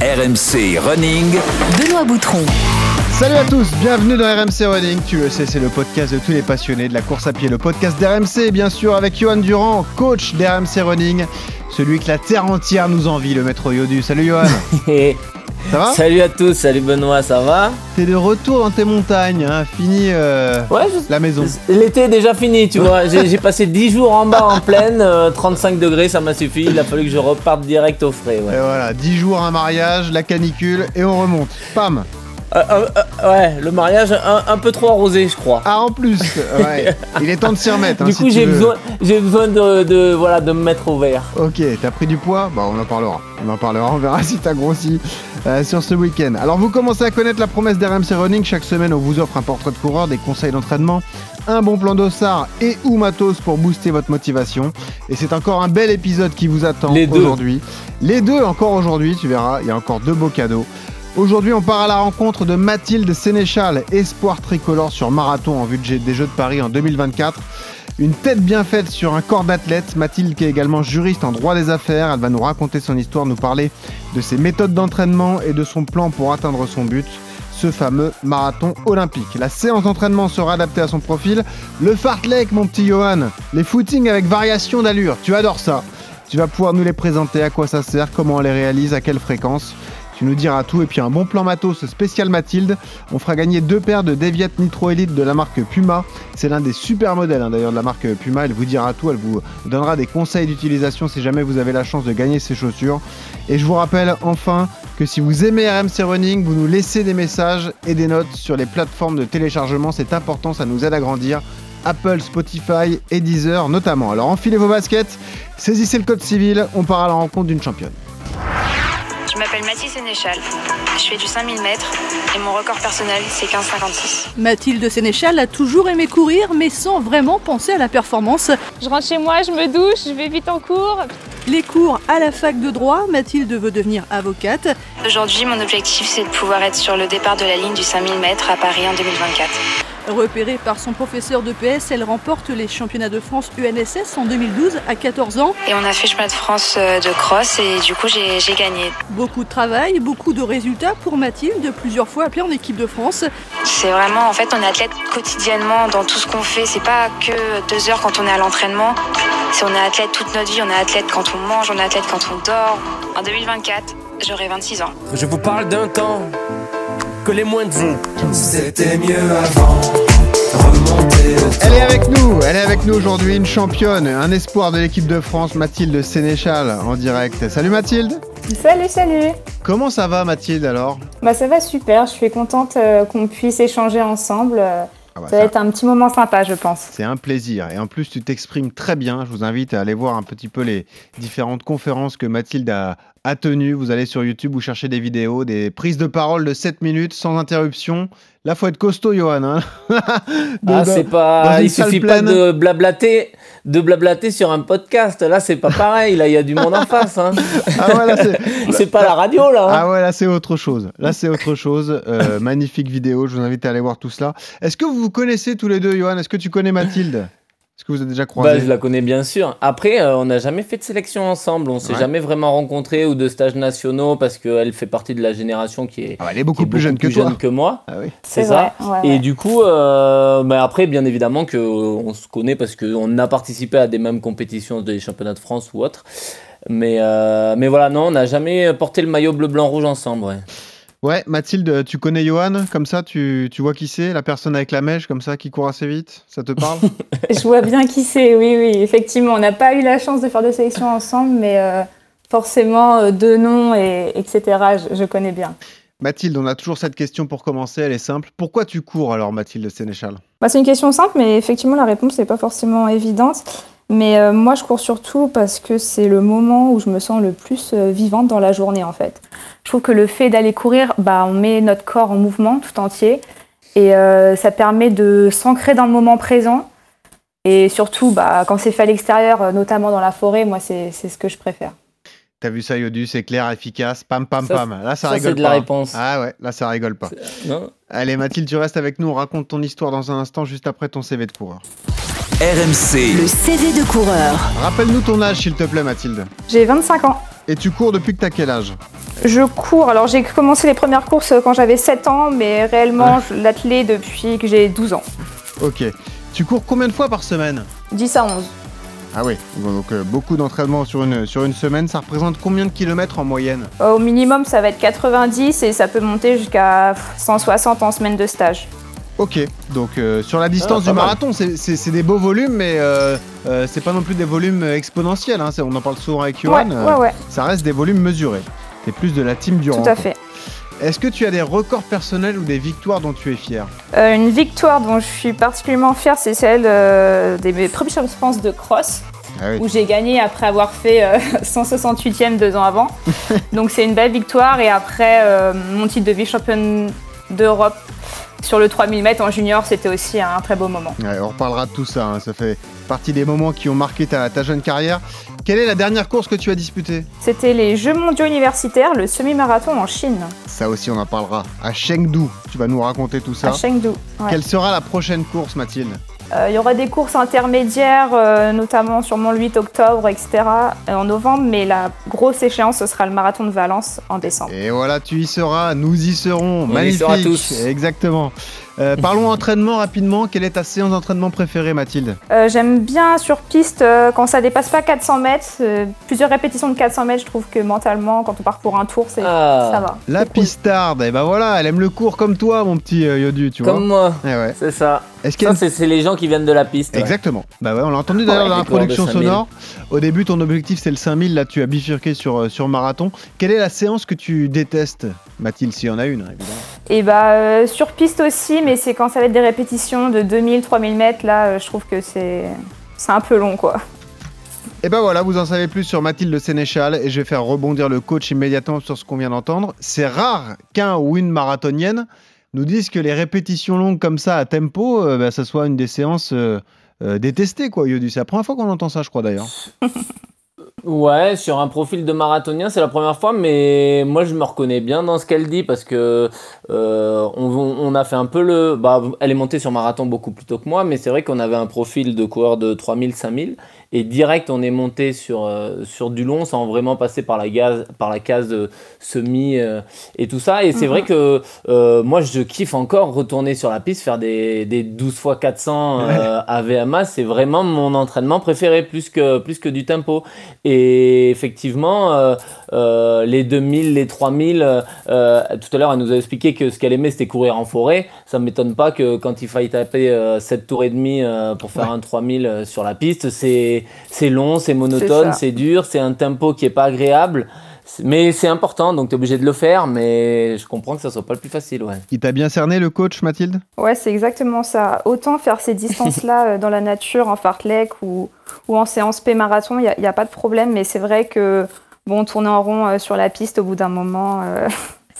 RMC Running. Benoît Boutron. Salut à tous, bienvenue dans RMC Running. Tu le sais, c'est le podcast de tous les passionnés de la course à pied. Le podcast d'RMC, bien sûr, avec Johan Durand, coach d'RMC Running. Celui que la terre entière nous envie, le maître Yodu. Salut Johan. Ça va Salut à tous, salut Benoît, ça va T'es de retour dans tes montagnes, hein, fini euh, Ouais, je- la maison. L'été est déjà fini, tu vois. J'ai passé 10 jours en bas en pleine, euh, 35 degrés, ça m'a suffi. Il a fallu que je reparte direct au frais. Et voilà, 10 jours un mariage, la canicule et on remonte. Pam Euh, euh, euh, ouais le mariage un, un peu trop arrosé, je crois. Ah en plus ouais. Il est temps de s'y remettre. hein, du si coup, j'ai besoin, j'ai besoin de, de- voilà, de me mettre au vert. Ok, t'as pris du poids? Bah on en parlera. On en parlera, on verra si t'as grossi euh, sur ce week-end. Alors vous commencez à connaître la promesse d'RMC Running. Chaque semaine on vous offre un portrait de coureur, des conseils d'entraînement, un bon plan d'ossard et ou matos pour booster votre motivation. Et c'est encore un bel épisode qui vous attend aujourd'hui. Les deux encore aujourd'hui, tu verras, il y a encore deux beaux cadeaux. Aujourd'hui, on part à la rencontre de Mathilde Sénéchal, espoir tricolore sur marathon en vue des Jeux de Paris en 2024. Une tête bien faite sur un corps d'athlète. Mathilde, qui est également juriste en droit des affaires, elle va nous raconter son histoire, nous parler de ses méthodes d'entraînement et de son plan pour atteindre son but, ce fameux marathon olympique. La séance d'entraînement sera adaptée à son profil. Le fartlek, mon petit Johan, les footings avec variation d'allure, tu adores ça. Tu vas pouvoir nous les présenter, à quoi ça sert, comment on les réalise, à quelle fréquence. Tu nous diras tout et puis un bon plan matos spécial Mathilde. On fera gagner deux paires de Deviate Nitro Elite de la marque Puma. C'est l'un des super modèles hein, d'ailleurs de la marque Puma. Elle vous dira tout, elle vous donnera des conseils d'utilisation si jamais vous avez la chance de gagner ces chaussures. Et je vous rappelle enfin que si vous aimez RMC Running, vous nous laissez des messages et des notes sur les plateformes de téléchargement. C'est important, ça nous aide à grandir. Apple, Spotify et Deezer notamment. Alors enfilez vos baskets, saisissez le code civil, on part à la rencontre d'une championne. Je m'appelle Mathilde Sénéchal. Je fais du 5000 mètres et mon record personnel c'est 15,56. Mathilde Sénéchal a toujours aimé courir, mais sans vraiment penser à la performance. Je rentre chez moi, je me douche, je vais vite en cours. Les cours à la fac de droit, Mathilde veut devenir avocate. Aujourd'hui, mon objectif c'est de pouvoir être sur le départ de la ligne du 5000 mètres à Paris en 2024. Repérée par son professeur de PS, elle remporte les championnats de France UNSS en 2012 à 14 ans. Et on a fait le chemin de France euh, de cross et du coup j'ai j'ai gagné. Beaucoup de travail, beaucoup de résultats pour Mathilde, plusieurs fois appelée en équipe de France. C'est vraiment en fait on est athlète quotidiennement dans tout ce qu'on fait. C'est pas que deux heures quand on est à l'entraînement. C'est on est athlète toute notre vie. On est athlète quand on mange, on est athlète quand on dort. En 2024, j'aurai 26 ans. Je vous parle d'un temps que les moins de vous. C'était mieux avant. Elle est avec nous, elle est avec nous aujourd'hui, une championne, un espoir de l'équipe de France, Mathilde Sénéchal en direct. Salut Mathilde Salut, salut Comment ça va Mathilde alors? Bah ça va super, je suis contente euh, qu'on puisse échanger ensemble. euh, Ah bah, ça va être un petit moment sympa, je pense. C'est un plaisir. Et en plus, tu t'exprimes très bien. Je vous invite à aller voir un petit peu les différentes conférences que Mathilde a, a tenues. Vous allez sur YouTube, vous cherchez des vidéos, des prises de parole de 7 minutes sans interruption. Là, faut être costaud, Johan. hein. Ah, c'est pas. Il suffit pleine. pas de blablater, de blablater sur un podcast. Là, c'est pas pareil. Là, il y a du monde en face. Hein. Ah ouais, C'est pas la radio, là. hein. Ah ouais, là c'est autre chose. Là c'est autre chose. Euh, magnifique vidéo, je vous invite à aller voir tout cela. Est-ce que vous vous connaissez tous les deux, Johan? Est-ce que tu connais Mathilde? Est-ce que vous êtes déjà Bah, croisés je la connais bien sûr. Après, euh, on n'a jamais fait de sélection ensemble. On s'est Ouais. jamais vraiment rencontrés ou de stages nationaux parce qu'elle fait partie de la génération qui est, Ah bah, Elle est qui beaucoup est plus jeune que plus toi. jeune que moi. Ah oui. C'est ça. vrai, ouais, Et du coup, euh, bah, après, bien évidemment que euh, on se connaît parce qu'on a participé à des mêmes compétitions des championnats de France ou autres. Mais, euh, mais voilà, non, on n'a jamais porté le maillot bleu-blanc-rouge ensemble. Ouais. Mathilde, tu connais Johan Comme ça, tu, tu vois qui c'est La personne avec la mèche, comme ça, qui court assez vite Ça te parle? Je vois bien qui c'est, oui, oui, effectivement. On n'a pas eu la chance de faire de sélection ensemble, mais euh, forcément, euh, deux noms, et, etc., je, je connais bien. Mathilde, on a toujours cette question pour commencer, elle est simple. Pourquoi tu cours alors, Mathilde Sénéchal? Bah, c'est une question simple, mais effectivement, la réponse n'est pas forcément évidente. Mais euh, moi, je cours surtout parce que c'est le moment où je me sens le plus euh, vivante dans la journée, en fait. Je trouve que le fait d'aller courir, bah, on met notre corps en mouvement tout entier. Et euh, ça permet de s'ancrer dans le moment présent. Et surtout, bah, quand c'est fait à l'extérieur, notamment dans la forêt, moi, c'est c'est ce que je préfère. T'as vu ça, Yodu? C'est clair, efficace, pam, pam, Ça, pam. Là, ça, ça, rigole c'est de pas. la réponse. Ah ouais, là, ça rigole pas. Non Allez, Mathilde, tu restes avec nous. On raconte ton histoire dans un instant, juste après ton CV de coureur. RMC, Le CV de coureur. Rappelle-nous ton âge, s'il te plaît, Mathilde. J'ai 25 ans. Et tu cours depuis que t'as quel âge? Je cours, alors j'ai commencé les premières courses quand j'avais 7 ans, mais réellement je l'attelais depuis que j'ai 12 ans. Ok. Tu cours combien de fois par semaine? 10 à 11. Ah oui, donc euh, beaucoup d'entraînement sur une, sur une semaine. Ça représente combien de kilomètres en moyenne? Euh, Au minimum, ça va être 90 et ça peut monter jusqu'à 160 en semaine de stage. Ok, donc euh, sur la distance Ah, du mal. marathon, c'est- des beaux volumes, mais euh, euh, c'est pas non plus des volumes exponentiels. hein. On en parle souvent avec Johan. ouais, ouais, ouais, Ça reste des volumes mesurés. C'est plus de la team durant. tout à fait. Est-ce que tu as des records personnels ou des victoires dont tu es fier Euh, une victoire dont je suis particulièrement fière, c'est celle euh, des mes premiers championnats de France de cross, Ah oui. où j'ai gagné après avoir fait euh, 168e deux ans avant. Donc c'est une belle victoire. Et après, euh, mon titre de vice-championne d'Europe sur le 3000 mètres en junior, c'était aussi un très beau moment. Ouais, on reparlera de tout ça. hein. Ça fait partie des moments qui ont marqué ta, ta jeune carrière. Quelle est la dernière course que tu as disputée? C'était les Jeux mondiaux universitaires, le semi-marathon en Chine, Ça aussi, on en parlera. À Chengdu, tu vas nous raconter tout ça. à Chengdu. Ouais. Quelle sera la prochaine course, Mathilde? Il y aura des courses intermédiaires, euh, notamment sûrement le 8 octobre, etc., euh, en novembre, mais la grosse échéance, ce sera le marathon de Valence en décembre. Et voilà, tu y seras, nous y serons. On y sera tous. Exactement. Euh, parlons entraînement rapidement. Quelle est ta séance d'entraînement préférée, Mathilde? Euh, J'aime bien sur piste euh, quand ça dépasse pas 400 mètres, euh, plusieurs répétitions de 400 mètres, je trouve que mentalement, quand on part pour un tour, c'est Ah. ça va. La cool. pistarde. Et ben voilà, elle aime le cours comme toi, mon petit euh, Yodu, tu Comme vois. moi, Eh ouais. c'est ça. Est-ce Ça, une- c'est c'est les gens qui viennent de la piste. ouais. Exactement. Bah ouais, on l'a entendu d'ailleurs Ouais, dans l'introduction 5000. sonore. Au début, ton objectif c'est le 5000. Là, tu as bifurqué sur, sur marathon. Quelle est la séance que tu détestes, Mathilde, s'il y en a une, évidemment? Et bah euh, sur piste aussi, mais c'est quand ça va être des répétitions de 2000, 3000 mètres, là, euh, je trouve que c'est c'est un peu long, quoi. Et ben voilà, vous en savez plus sur Mathilde Sénéchal et je vais faire rebondir le coach immédiatement sur ce qu'on vient d'entendre. C'est rare qu'un ou une marathonienne nous dise que les répétitions longues comme ça à tempo, euh, bah, ça soit une des séances euh, euh, détestées, quoi, Yodu. C'est la première fois qu'on entend ça, je crois d'ailleurs. Ouais, sur un profil de marathonien, c'est la première fois, mais moi je me reconnais bien dans ce qu'elle dit parce que euh, on, a fait un peu le. Bah, elle est montée sur marathon beaucoup plus tôt que moi, mais c'est vrai qu'on avait un profil de coureur de 3000, 5000 et direct on est monté sur, euh, sur du long sans vraiment passer par la, gaz, par la case euh, semi euh, et tout ça. Et c'est vrai que euh, moi je kiffe encore retourner sur la piste, faire des, des 12 fois 400 euh, à VMA, c'est vraiment mon entraînement préféré plus que, plus que du tempo. Et effectivement, les 2000, les 3000, euh, euh, tout à l'heure, elle nous a expliqué que ce qu'elle aimait, c'était courir en forêt. Ça ne m'étonne pas que quand il faille taper euh, 7 tours et demi pour faire un 3000 euh, sur la piste, c'est c'est long, c'est monotone, c'est dur, c'est un tempo qui est pas agréable. Mais c'est important, donc tu es obligé de le faire, mais je comprends que ça soit pas le plus facile. Ouais. Il t'a bien cerné le coach, Mathilde? Ouais, c'est exactement ça. Autant faire ces distances-là euh, dans la nature, en fartlek ou, ou en séance P-marathon, il n'y a pas de problème, mais c'est vrai que, bon, tourner en rond euh, sur la piste, au bout d'un moment, euh,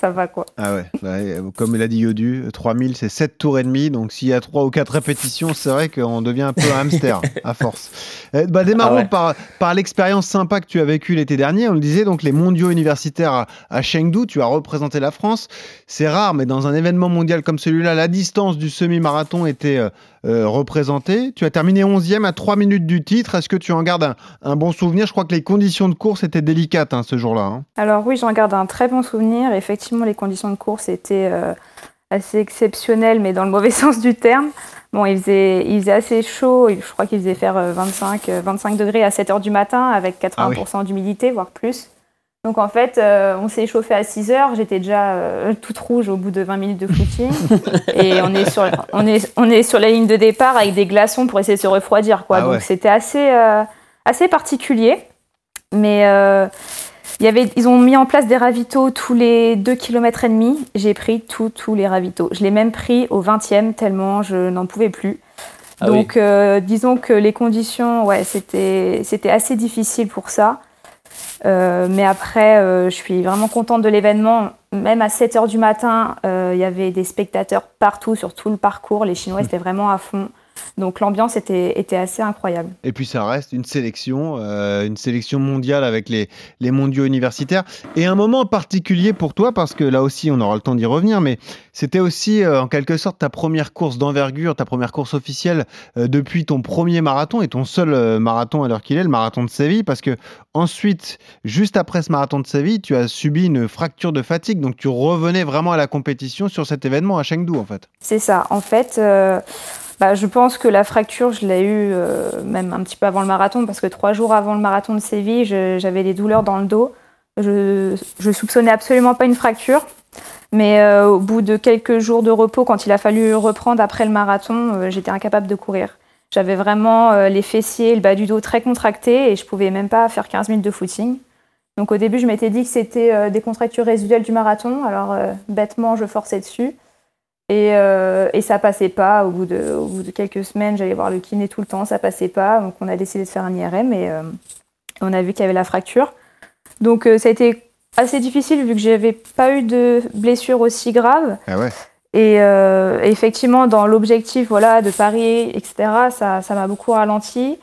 ça va quoi. Ah ouais, ouais, euh, comme il a dit Yodu, 3000 c'est 7 tours et demi, donc s'il y a 3 ou 4 répétitions, c'est vrai qu'on devient un peu un hamster à force. Euh, bah, démarrons Ah ouais. par, par l'expérience sympa que tu as vécue l'été dernier, on le disait, donc les mondiaux universitaires à, à Chengdu, tu as représenté la France. C'est rare, mais dans un événement mondial comme celui-là, la distance du semi-marathon était euh, euh, représentée. Tu as terminé 11e à 3 minutes du titre, est-ce que tu en gardes un, un bon souvenir? Je crois que les conditions de course étaient délicates hein, ce jour-là. hein. Alors oui, j'en garde un très bon souvenir. Effectivement, les conditions de course étaient euh, assez exceptionnelles, mais dans le mauvais sens du terme. Bon, il faisait, il faisait assez chaud. Je crois qu'il faisait faire euh, 25, euh, 25 degrés à 7 heures du matin avec 80% Ah oui. d'humidité, voire plus. Donc en fait, euh, on s'est échauffé à 6 heures. J'étais déjà euh, toute rouge au bout de 20 minutes de footing. et on est, sur, on, est, on est sur la ligne de départ avec des glaçons pour essayer de se refroidir. Quoi. Ah Donc ouais. c'était assez, euh, assez particulier. Mais euh, il y avait, ils ont mis en place des ravitaux tous les 2 km et demi. J'ai pris tous tous les ravitaux. Je l'ai même pris au 20e tellement je n'en pouvais plus. Ah Donc euh, disons que les conditions, ouais, c'était c'était assez difficile pour ça. Euh, mais après, euh, je suis vraiment contente de l'événement. Même à 7 heures du matin, euh, il y avait des spectateurs partout sur tout le parcours. Les Chinois étaient vraiment à fond. Donc l'ambiance était, était assez incroyable. Et puis ça reste une sélection, euh, une sélection mondiale avec les, les mondiaux universitaires. Et un moment particulier pour toi, parce que là aussi on aura le temps d'y revenir, mais c'était aussi euh, en quelque sorte ta première course d'envergure, ta première course officielle euh, depuis ton premier marathon et ton seul marathon à l'heure qu'il est, le marathon de Séville, parce que ensuite, juste après ce marathon de Séville, tu as subi une fracture de fatigue, donc tu revenais vraiment à la compétition sur cet événement à Chengdu en fait. C'est ça, en fait. Bah, je pense que la fracture, je l'ai eue euh, même un petit peu avant le marathon, parce que trois jours avant le marathon de Séville, j'avais des douleurs dans le dos. Je, je soupçonnais absolument pas une fracture. Mais euh, au bout de quelques jours de repos, quand il a fallu reprendre après le marathon, euh, j'étais incapable de courir. J'avais vraiment les fessiers, le bas du dos très contractés et je pouvais même pas faire 15 minutes de footing. Donc au début, je m'étais dit que c'était des contractures résiduelles du marathon. Alors bêtement, je forçais dessus. Et, euh, et, ça passait pas. Au bout, de, au bout de quelques semaines, j'allais voir le kiné tout le temps, ça passait pas. Donc on a décidé de faire un IRM et euh, on a vu qu'il y avait la fracture. Donc euh, ça a été assez difficile vu que j'avais pas eu de blessure aussi grave. Ah ouais. Et euh, effectivement, dans l'objectif voilà, de Paris, etc., ça m'a beaucoup ralenti.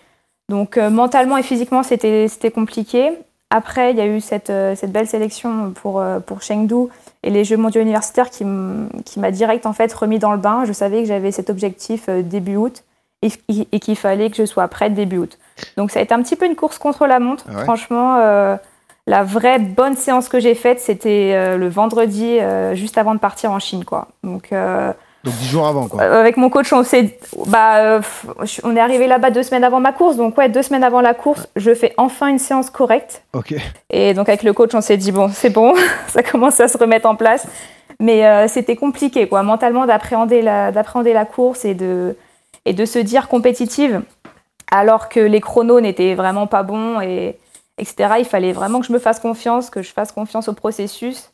Donc mentalement et physiquement, c'était compliqué. Après, il y a eu cette, cette belle sélection pour, pour Chengdu et les Jeux mondiaux universitaires qui m'a direct en fait remis dans le bain. Je savais que j'avais cet objectif euh, début août et, qu'il fallait que je sois prête début août. Donc ça a été un petit peu une course contre la montre. Ah Franchement, euh, la vraie bonne séance que j'ai faite, c'était euh, le vendredi juste avant de partir en Chine. Quoi. Donc donc dix jours avant, quoi. Euh, avec mon coach, on s'est, bah, euh, on est arrivé là-bas deux semaines avant ma course. Donc ouais, deux semaines avant la course, je fais enfin une séance correcte. Ok. Et donc avec le coach, on s'est dit bon, c'est bon, ça commence à se remettre en place. Mais euh, c'était compliqué, quoi, mentalement d'appréhender la, d'appréhender la course et de, et de se dire compétitive, alors que les chronos n'étaient vraiment pas bons et etc. Il fallait vraiment que je me fasse confiance, que je fasse confiance au processus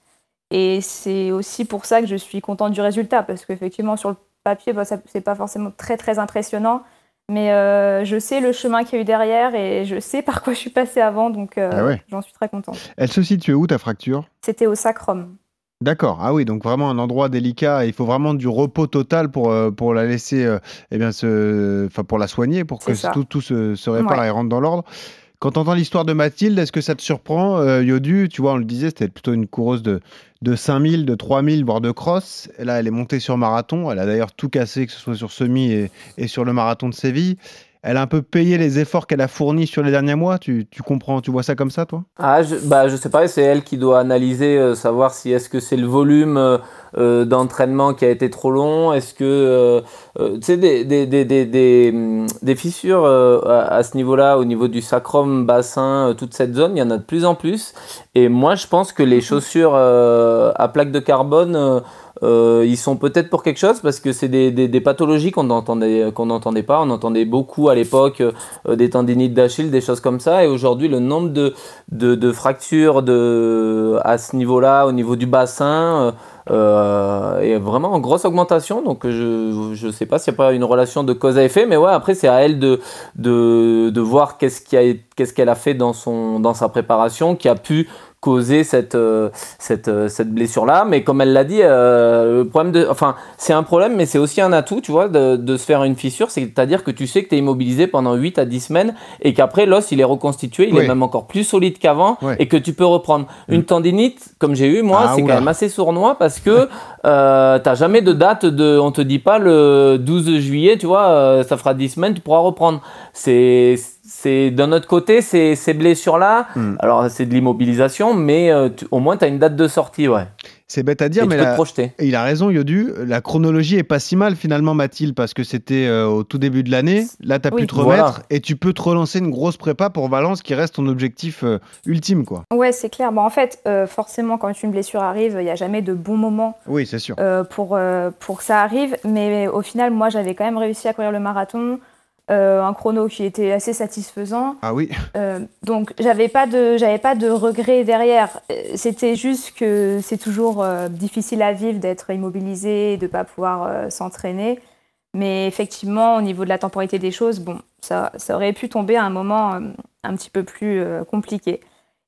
et c'est aussi pour ça que je suis contente du résultat, parce qu'effectivement, sur le papier, bah, c'est pas forcément très très impressionnant. Mais euh, je sais le chemin qu'il y a eu derrière et je sais par quoi je suis passée avant, donc euh, ah j'en suis très contente. Elle se situe où ta fracture? C'était au sacrum. D'accord, ah oui, donc vraiment un endroit délicat. Il faut vraiment du repos total pour, euh, pour la laisser, eh bien, se, pour la soigner, pour que tout, tout se, se, répare et rentre dans l'ordre. Quand tu entends l'histoire de Mathilde, est-ce que ça te surprend, euh, Yodu? Tu vois, on le disait, c'était plutôt une coureuse de, de 5000, de 3000, voire de cross. Là, elle est montée sur marathon. Elle a d'ailleurs tout cassé, que ce soit sur semi et sur le marathon de Séville elle a un peu payé les efforts qu'elle a fournis sur les derniers mois. Tu, comprends, tu vois ça comme ça, toi? Ah, je, bah, je sais pas. C'est elle qui doit analyser, euh, savoir si est-ce que c'est le volume euh, euh, d'entraînement qui a été trop long. Est-ce que tu sais des, des, des, des, des fissures à, ce niveau-là, au niveau du sacrum, bassin, toute cette zone, il y en a de plus en plus. Et moi, je pense que les mhm. chaussures à plaque de carbone euh, ils sont peut-être pour quelque chose parce que c'est des, des, pathologies qu'on n'entendait qu'on n'entendait pas. On entendait beaucoup à l'époque euh, des tendinites d'Achille, des choses comme ça. Et aujourd'hui, le nombre de, de, fractures de, à ce niveau-là, au niveau du bassin, euh, est vraiment en grosse augmentation. Donc je ne sais pas s'il n'y a pas une relation de cause à effet. Mais ouais, après, c'est à elle de, de, de voir qu'est-ce qu'elle a, a fait dans, son, dans sa préparation qui a pu causer cette, euh, cette, euh, cette blessure-là. Mais comme elle l'a dit, euh, le problème de, enfin, c'est un problème, mais c'est aussi un atout, tu vois, de, de se faire une fissure. C'est-à-dire que tu sais que tu es immobilisé pendant 8 à 10 semaines et qu'après, l'os, il est reconstitué, il est même encore plus solide qu'avant et que tu peux reprendre. Une tendinite, comme j'ai eu, moi, ah, c'est quand même assez sournois parce que euh, t'as jamais de date de, on te dit pas le 12 juillet, tu vois, ça fera 10 semaines, tu pourras reprendre. C'est, c'est d'un autre côté, ces, ces blessures-là, hmm. alors c'est de l'immobilisation, mais euh, au moins tu as une date de sortie, ouais. C'est bête à dire, mais il a raison, Yodu. La chronologie est pas si mal finalement, Mathilde, parce que c'était euh, au tout début de l'année. Là, tu as pu te remettre et tu peux te relancer une grosse prépa pour Valence qui reste ton objectif euh, ultime. quoi. Ouais, c'est clair. Bon, en fait, forcément, quand une blessure arrive, il n'y a jamais de bon moment oui, c'est sûr. pour, pour que ça arrive. Mais au final, moi, j'avais quand même réussi à courir le marathon. Euh, un chrono qui était assez satisfaisant. Ah oui. Euh, donc j'avais pas de j'avais pas de regrets derrière. Euh, c'était juste que c'est toujours difficile à vivre d'être immobilisé, de pas pouvoir s'entraîner. Mais effectivement, au niveau de la temporalité des choses, bon, ça, ça aurait pu tomber à un moment un petit peu plus compliqué.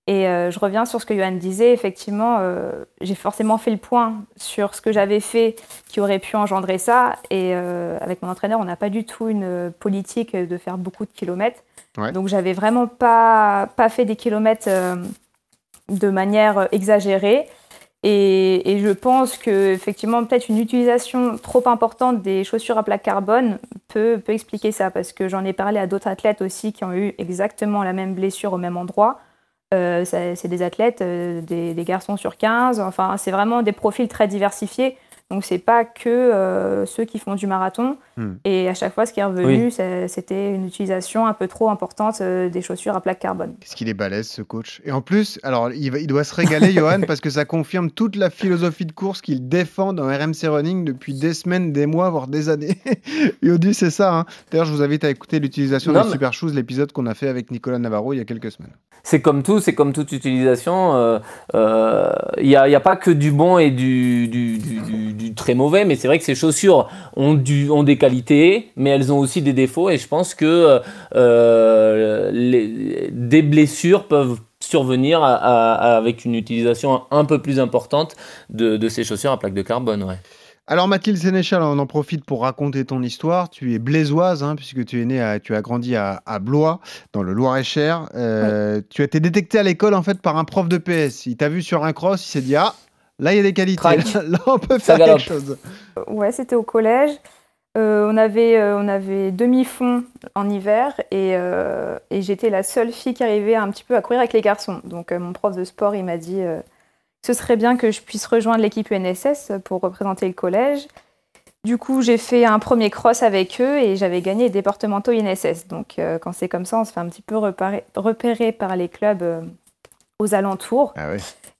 Et euh, je reviens sur ce que Johan disait. Effectivement, euh, j'ai forcément fait le point sur ce que j'avais fait qui aurait pu engendrer ça. Et euh, avec mon entraîneur, on n'a pas du tout une politique de faire beaucoup de kilomètres. Ouais. Donc, j'avais vraiment pas, pas fait des kilomètres de manière exagérée. Et, et, je pense que effectivement, peut-être une utilisation trop importante des chaussures à plaque carbone peut, peut expliquer ça, parce que j'en ai parlé à d'autres athlètes aussi qui ont eu exactement la même blessure au même endroit. Euh, c'est des athlètes, euh, des, des, garçons sur 15, enfin, c'est vraiment des profils très diversifiés. Donc, c'est pas que euh, ceux qui font du marathon. Hmm. Et à chaque fois, ce qui est revenu, Oui. c'était une utilisation un peu trop importante euh, des chaussures à plaque carbone. Qu'est-ce qu'il est balèze ce coach? Et en plus, alors il, va- il doit se régaler, Johan, parce que ça confirme toute la philosophie de course qu'il défend dans RMC Running depuis des semaines, des mois, voire des années. Yodu, c'est ça. hein. D'ailleurs, je vous invite à écouter l'utilisation Non, des mais- Super Shoes, l'épisode qu'on a fait avec Nicolas Navarro il y a quelques semaines. C'est comme tout, c'est comme toute utilisation. euh, euh, Il n'y a, il y a pas que du bon et du, du, du- du- du très mauvais, mais c'est vrai que ces chaussures ont, du, ont des qualités, mais elles ont aussi des défauts. Et je pense que euh, les- des blessures peuvent survenir à- à- avec une utilisation un peu plus importante de, de ces chaussures à plaque de carbone. Ouais. Alors Mathilde Sénéchal, on en profite pour raconter ton histoire. Tu es blésoise, hein, puisque tu es né, à, tu as grandi à, à Blois, dans le Loir-et-Cher. Euh, Tu as été détecté à l'école en fait par un prof de PS. Il t'a vu sur un cross, il s'est dit ah là il y a des qualités, là on peut faire quelque chose. Ouais, c'était au collège. Euh, on avait, euh, on avait demi-fond en hiver et, euh, et j'étais la seule fille qui arrivait un petit peu à courir avec les garçons. Donc euh, mon prof de sport, il m'a dit euh, ce serait bien que je puisse rejoindre l'équipe UNSS pour représenter le collège. Du coup, j'ai fait un premier cross avec eux et j'avais gagné les départementaux INSS. Donc euh, quand c'est comme ça, on se fait un petit peu repérer, repérer par les clubs euh, aux alentours. Ah.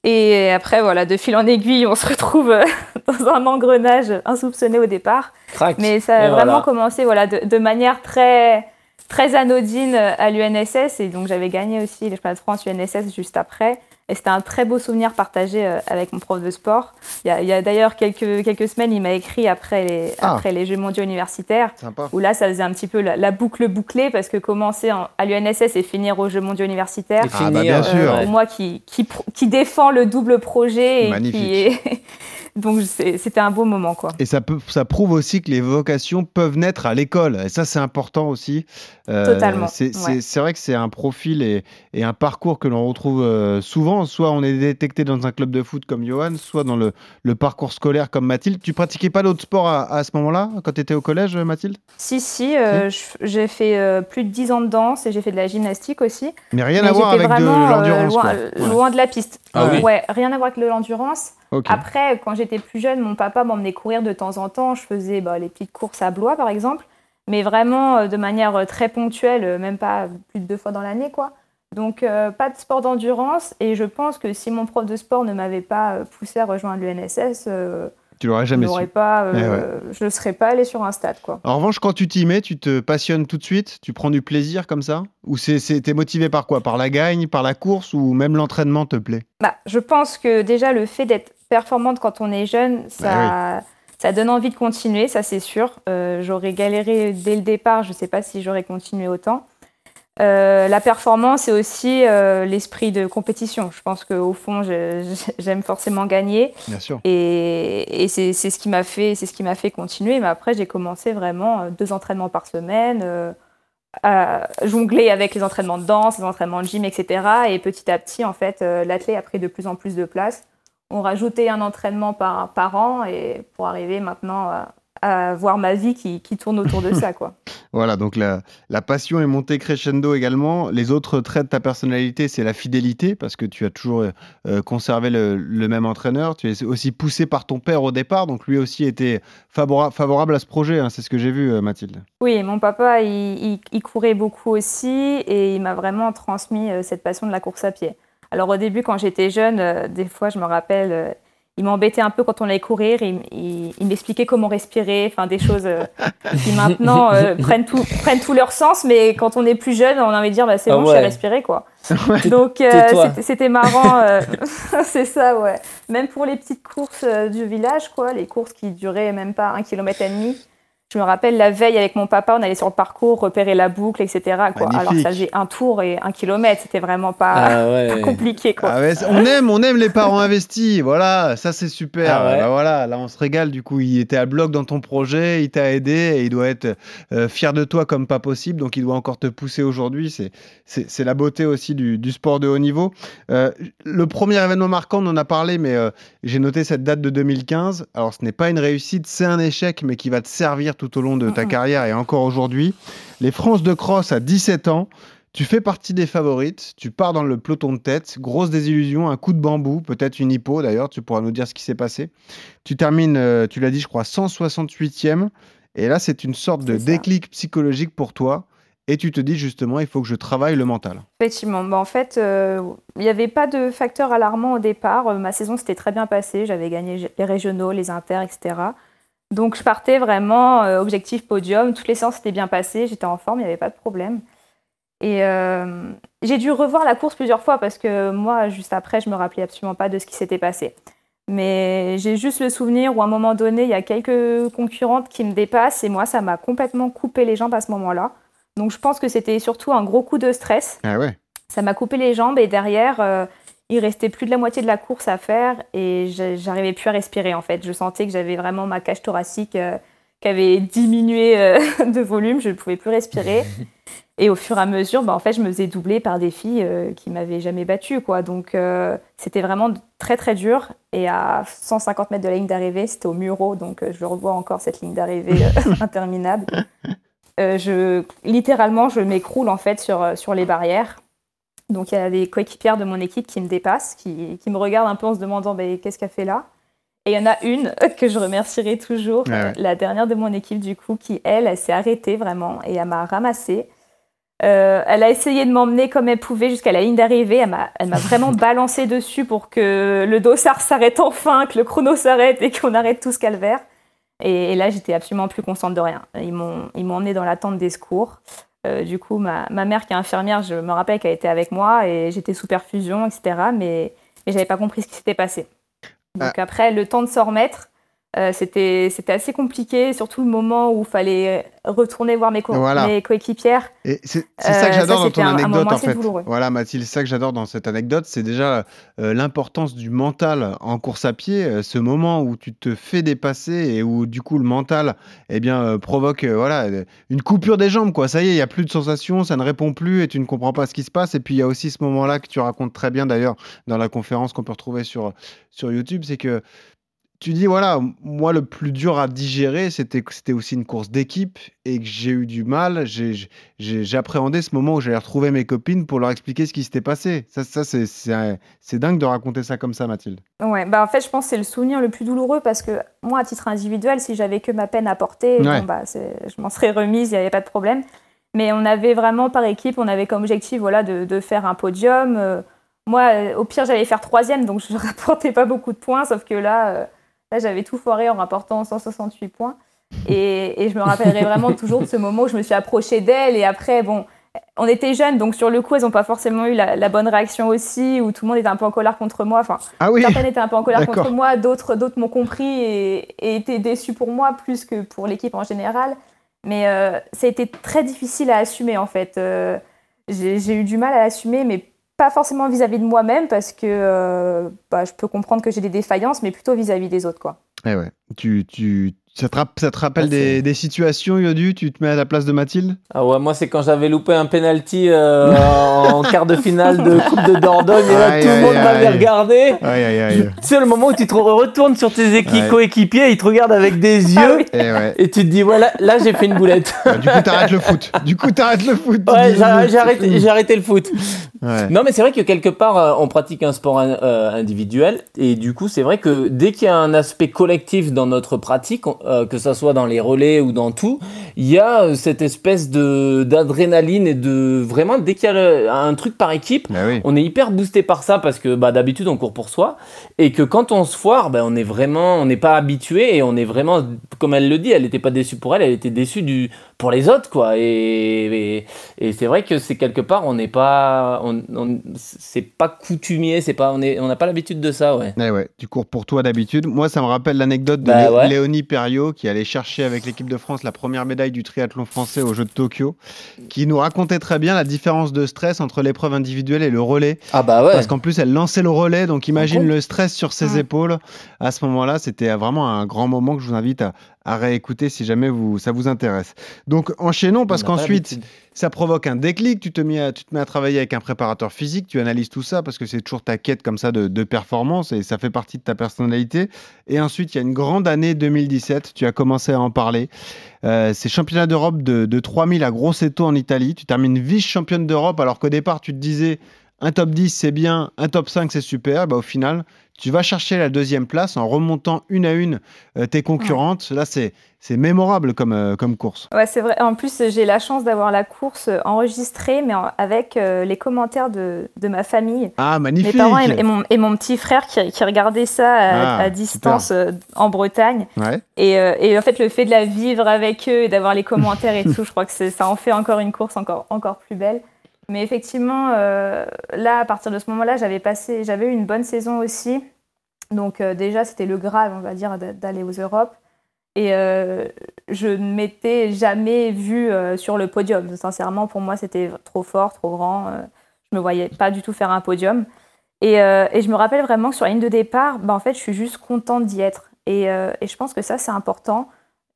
Et après, voilà, de fil en aiguille, on se retrouve euh, dans un engrenage insoupçonné au départ. Crac. Mais ça a vraiment voilà. commencé voilà, de, de manière très, très anodine à l'UNSS. Et donc, j'avais gagné aussi les championnats de France UNSS juste après. Et c'était un très beau souvenir partagé euh, avec mon prof de sport. Il y a, d'ailleurs quelques, quelques semaines, il m'a écrit après les, Ah. après les Jeux mondiaux universitaires, Sympa. où là, ça faisait un petit peu la, la boucle bouclée, parce que commencer en- à l'UNSS et finir aux Jeux mondiaux universitaires, Et Ah, bah, finir, bien euh, sûr. euh, moi qui, qui, défend le double projet et Magnifique. qui est... donc c'était un beau moment quoi. Et ça, peut, ça prouve aussi que les vocations peuvent naître à l'école. Et ça, c'est important aussi. Euh, Totalement, C'est ouais. vrai que c'est un profil et, et un parcours que l'on retrouve euh, souvent. Soit on est détecté dans un club de foot comme Johan, soit dans le, le parcours scolaire comme Mathilde. Tu pratiquais pas d'autres sports à, à ce moment-là, quand tu étais au collège, Mathilde? Si si, euh, j'ai fait euh, plus de 10 ans de danse et j'ai fait de la gymnastique aussi. Mais rien Mais à voir avec de euh, l'endurance. loin, quoi. Ouais. loin de la piste. Ah oui. Ouais, rien à voir avec de l'endurance. Après, quand j'étais plus jeune, mon papa m'emmenait courir de temps en temps. Je faisais bah, les petites courses à Blois, par exemple, mais vraiment euh, de manière euh, très ponctuelle, euh, même pas plus de deux fois dans l'année, quoi. Donc, pas de sport d'endurance. Et je pense que si mon prof de sport ne m'avait pas poussé à rejoindre l'UNSS, euh, Tu l'aurais je jamais su. pas, euh, Eh ouais. je ne serais pas allée sur un stade, quoi. En revanche, quand tu t'y mets, tu te passionnes tout de suite Tu prends du plaisir comme ça? Ou t'es motivé par quoi? Par la gagne, par la course ou même l'entraînement te plaît? Bah, je pense que déjà le fait d'être performante quand on est jeune, ça, Bah ça donne envie de continuer, ça c'est sûr. Euh, j'aurais galéré dès le départ, je ne sais pas si j'aurais continué autant. Euh, la performance, c'est aussi euh, l'esprit de compétition. Je pense qu'au fond, j'aime forcément gagner. Bien sûr. Et, et c'est ce qui m'a fait, c'est ce qui m'a fait continuer. Mais après, j'ai commencé vraiment euh, deux entraînements par semaine, euh, à jongler avec les entraînements de danse, les entraînements de gym, etc. Et petit à petit, en fait, l'athlète a pris de plus en plus de place. On rajoutait un entraînement par, par an et pour arriver maintenant à, à voir ma vie qui, qui tourne autour de ça, quoi. Voilà, donc la, la passion est montée crescendo également. Les autres traits de ta personnalité, c'est la fidélité, parce que tu as toujours euh, conservé le, le même entraîneur. Tu es aussi poussé par ton père au départ, donc lui aussi était favora- favorable à ce projet. hein, c'est ce que j'ai vu, euh, Mathilde. Oui, mon papa, il, il- il courait beaucoup aussi et il m'a vraiment transmis euh, cette passion de la course à pied. Alors au début, quand j'étais jeune, euh, des fois, je me rappelle, euh, il m'embêtait un peu quand on allait courir, il, il- il m'expliquait comment respirer, enfin des choses euh, qui maintenant euh, prennent, tout, prennent tout leur sens, mais quand on est plus jeune, on a envie de dire, bah, c'est Ah bon, je sais respirer, quoi. Donc euh, c'était- marrant, c'est ça, ouais. Même pour les petites courses du village, quoi, les courses qui duraient même pas un kilomètre et demi, Je me rappelle la veille avec mon papa, on allait sur le parcours, repérer la boucle, etc. Quoi. Alors ça faisait un tour et un kilomètre, c'était vraiment pas, Ah ouais. pas compliqué. Quoi. Ah ouais, on aime, on aime les parents investis. Voilà, ça c'est super. Ah ouais. Bah voilà, là on se régale. Du coup, il était à bloc dans ton projet, il t'a aidé et il doit être euh, fier de toi comme pas possible. Donc il doit encore te pousser aujourd'hui. C'est, c'est, c'est la beauté aussi du, du sport de haut niveau. Euh, le premier événement marquant, on en a parlé, mais euh, j'ai noté cette date de 2015. Alors ce n'est pas une réussite, c'est un échec, mais qui va te servir tout au long de ta Mhm. carrière et encore aujourd'hui. Les France de cross à 17 ans. Tu fais partie des favorites, tu pars dans le peloton de tête, grosse désillusion, un coup de bambou, peut-être une hypo d'ailleurs, tu pourras nous dire ce qui s'est passé. Tu termines, euh, tu l'as dit, je crois, 168e, et là c'est une sorte de déclic psychologique pour toi, et tu te dis justement, il faut que je travaille le mental. Effectivement. Bah, en fait, euh, il n'y avait pas de facteur alarmant au départ. Euh, ma saison s'était très bien passée. J'avais gagné les régionaux, les inters, etc. Donc je partais vraiment euh, objectif podium. Toutes les séances s'étaient bien passées. J'étais en forme, il n'y avait pas de problème. Et euh, j'ai dû revoir la course plusieurs fois parce que moi, juste après, je me rappelais absolument pas de ce qui s'était passé. Mais j'ai juste le souvenir où à un moment donné, il y a quelques concurrentes qui me dépassent et moi, ça m'a complètement coupé les jambes à ce moment-là. Donc je pense que c'était surtout un gros coup de stress. Ah ouais Ça m'a coupé les jambes et derrière, euh, il restait plus de la moitié de la course à faire et j'arrivais plus à respirer en fait. Je sentais que j'avais vraiment ma cage thoracique euh, qui avait diminué euh, de volume, je ne pouvais plus respirer. Et au fur et à mesure, bah, en fait, je me faisais doubler par des filles euh, qui m'avaient jamais battue. Quoi. Donc c'était vraiment très très dur. Et à 150 mètres de la ligne d'arrivée, c'était au Muro, donc je revois encore cette ligne d'arrivée interminable. Je, littéralement, je m'écroule en fait sur, sur les barrières. Donc il y a des coéquipières de mon équipe qui me dépassent, qui, qui me regardent un peu en se demandant bah, qu'est-ce qu'elle fait là? Et il y en a une que je remercierai toujours, Ah ouais. la dernière de mon équipe du coup, qui elle, elle s'est arrêtée vraiment et elle m'a ramassée. Euh, elle a essayé de m'emmener comme elle pouvait jusqu'à la ligne d'arrivée. Elle m'a, vraiment balancé dessus pour que le dossard s'arrête enfin, que le chrono s'arrête et qu'on arrête tout ce calvaire. Et, et là, j'étais absolument plus consciente de rien. Ils m'ont, ils m'ont emmenée dans la tente des secours. Euh, du coup, ma, ma mère, qui est infirmière, je me rappelle qu'elle était avec moi et j'étais sous perfusion, etc. Mais, mais j'avais pas compris ce qui s'était passé. Donc après, le temps de s'en remettre, euh, c'était, assez compliqué, surtout le moment où il fallait retourner voir mes, co- Voilà. mes coéquipières. Et c'est ça que Euh, j'adore dans ton un- anecdote en fait. douloureux. Voilà Mathilde, c'est ça que j'adore dans cette anecdote, c'est déjà euh, l'importance du mental en course à pied, ce moment où tu te fais dépasser et où du coup le mental eh bien provoque voilà une coupure des jambes quoi. Ça y est, il y a plus de sensation, ça ne répond plus et tu ne comprends pas ce qui se passe et puis il y a aussi ce moment-là que tu racontes très bien d'ailleurs dans la conférence qu'on peut retrouver sur sur YouTube, c'est que tu dis voilà, moi le plus dur à digérer, c'était que c'était aussi une course d'équipe et que j'ai eu du mal. Appréhendé ce moment où j'allais retrouver mes copines pour leur expliquer ce qui s'était passé. Ça, ça c'est- dingue de raconter ça comme ça, Mathilde. Ouais, bah en fait, je pense que c'est le souvenir le plus douloureux parce que moi, à titre individuel, si j'avais que ma peine à porter, Ouais. bon, bah, je m'en serais remise, il n'y avait pas de problème. Mais on avait vraiment par équipe, on avait comme objectif voilà, de, de faire un podium. Euh, moi, euh, au pire, j'allais faire troisième, donc je ne rapportais pas beaucoup de points, sauf que là, euh, là j'avais tout foiré en rapportant 168 points. Et, et je me rappellerai vraiment toujours de ce moment où je me suis approchée d'elle. Et après, bon, on était jeunes, donc sur le coup, elles n'ont pas forcément eu la, la bonne réaction aussi, où tout le monde était un peu en colère contre moi. Enfin, Ah oui, Certaines étaient un peu en colère contre moi, d'autres, d'autres m'ont compris et, et étaient déçus pour moi plus que pour l'équipe en général. Mais euh, ça a été très difficile à assumer en fait. Euh, j'ai, j'ai eu du mal à l'assumer, mais pas forcément vis-à-vis de moi-même parce que euh, bah, je peux comprendre que j'ai des défaillances, mais plutôt vis-à-vis des autres. Quoi. Eh ouais. Tu, tu, ça, te, rapp- ça te rappelle des, c'est- des situations, Yodu? Tu te mets à la place de Mathilde? Ah ouais, moi c'est quand j'avais loupé un penalty euh, en quart de finale de Coupe de Dordogne et là Aïe, tout le monde m'avait regardé. Sais le moment où tu te retournes sur tes coéquipiers, ils te regardent avec des Ah yeux oui. Eh ouais. et tu te dis voilà, là j'ai fait une boulette. Bah, du coup, t'arrêtes le foot. Du coup, t'arrêtes le foot. Ouais, j'ai c'est arrêté, arrêté le foot. Ouais. Non, mais c'est vrai que quelque part, euh, on pratique un sport euh, individuel. Et du coup, c'est vrai que dès qu'il y a un aspect collectif dans notre pratique, euh, que ça soit dans les relais ou dans tout, il y a cette espèce de d'adrénaline et de vraiment dès qu'il y a un truc par équipe, Bah oui. on est hyper boosté par ça parce que bah, d'habitude on court pour soi et que quand on se foire, bah, on est vraiment, on n'est pas habitué et on est vraiment, comme elle le dit, elle n'était pas déçue pour elle, elle était déçue du pour les autres quoi. Et, et, et c'est vrai que c'est quelque part on n'est pas, on, on- c'est pas coutumier, c'est pas, on n'a pas l'habitude de ça ouais. Eh ouais, tu cours pour toi d'habitude. Moi, ça me rappelle l'anecdote de Bah Lé- ouais. Léonie Perriot qui allait chercher avec l'équipe de France la première médaille du triathlon français aux Jeux de Tokyo, qui nous racontait très bien la différence de stress entre l'épreuve individuelle et le relais. Ah bah ouais. Parce qu'en plus, elle lançait le relais, donc imagine le stress sur ses Ouais. épaules. À ce moment-là, c'était vraiment un grand moment que je vous invite à, à réécouter si jamais vous, ça vous intéresse. Donc enchaînons parce qu'ensuite. Ça provoque un déclic. Tu te, mets à, travailler avec un préparateur physique, tu analyses tout ça parce que c'est toujours ta quête comme ça de, de performance et ça fait partie de ta personnalité. Et ensuite, il y a une grande année 2017. Tu as commencé à en parler. Euh, c'est championnat d'Europe de, de 3000 à Grosseto en Italie. Tu termines vice-championne d'Europe alors qu'au départ, tu te disais un top 10 c'est bien, un top 5 c'est super. Bah, au final, tu vas chercher la deuxième place en remontant une à une euh, tes concurrentes. Là, c'est c'est mémorable comme, euh, comme course. Ouais, c'est vrai. En plus, j'ai la chance d'avoir la course enregistrée, mais en- avec euh, les commentaires de, de ma famille. Ah, Mes magnifique parents et, et mon, et mon petit frère qui, qui regardaient ça à, Ah, à distance euh, en Bretagne. Ouais. Et, euh, et en fait, le fait de la vivre avec eux et d'avoir les commentaires et tout, je crois que ça en fait encore une course encore, encore plus belle. Mais effectivement, euh, là, à partir de ce moment-là, j'avais passé, j'avais eu une bonne saison aussi. Donc euh, déjà, c'était le Graal, on va dire, d'a- d'aller aux Europes. Et euh, je ne m'étais jamais vue sur le podium. Sincèrement, pour moi, c'était trop fort, trop grand. Je me voyais pas du tout faire un podium. Et, je me rappelle vraiment que sur la ligne de départ, bah, en fait, je suis juste contente d'y être. Et je pense que ça, c'est important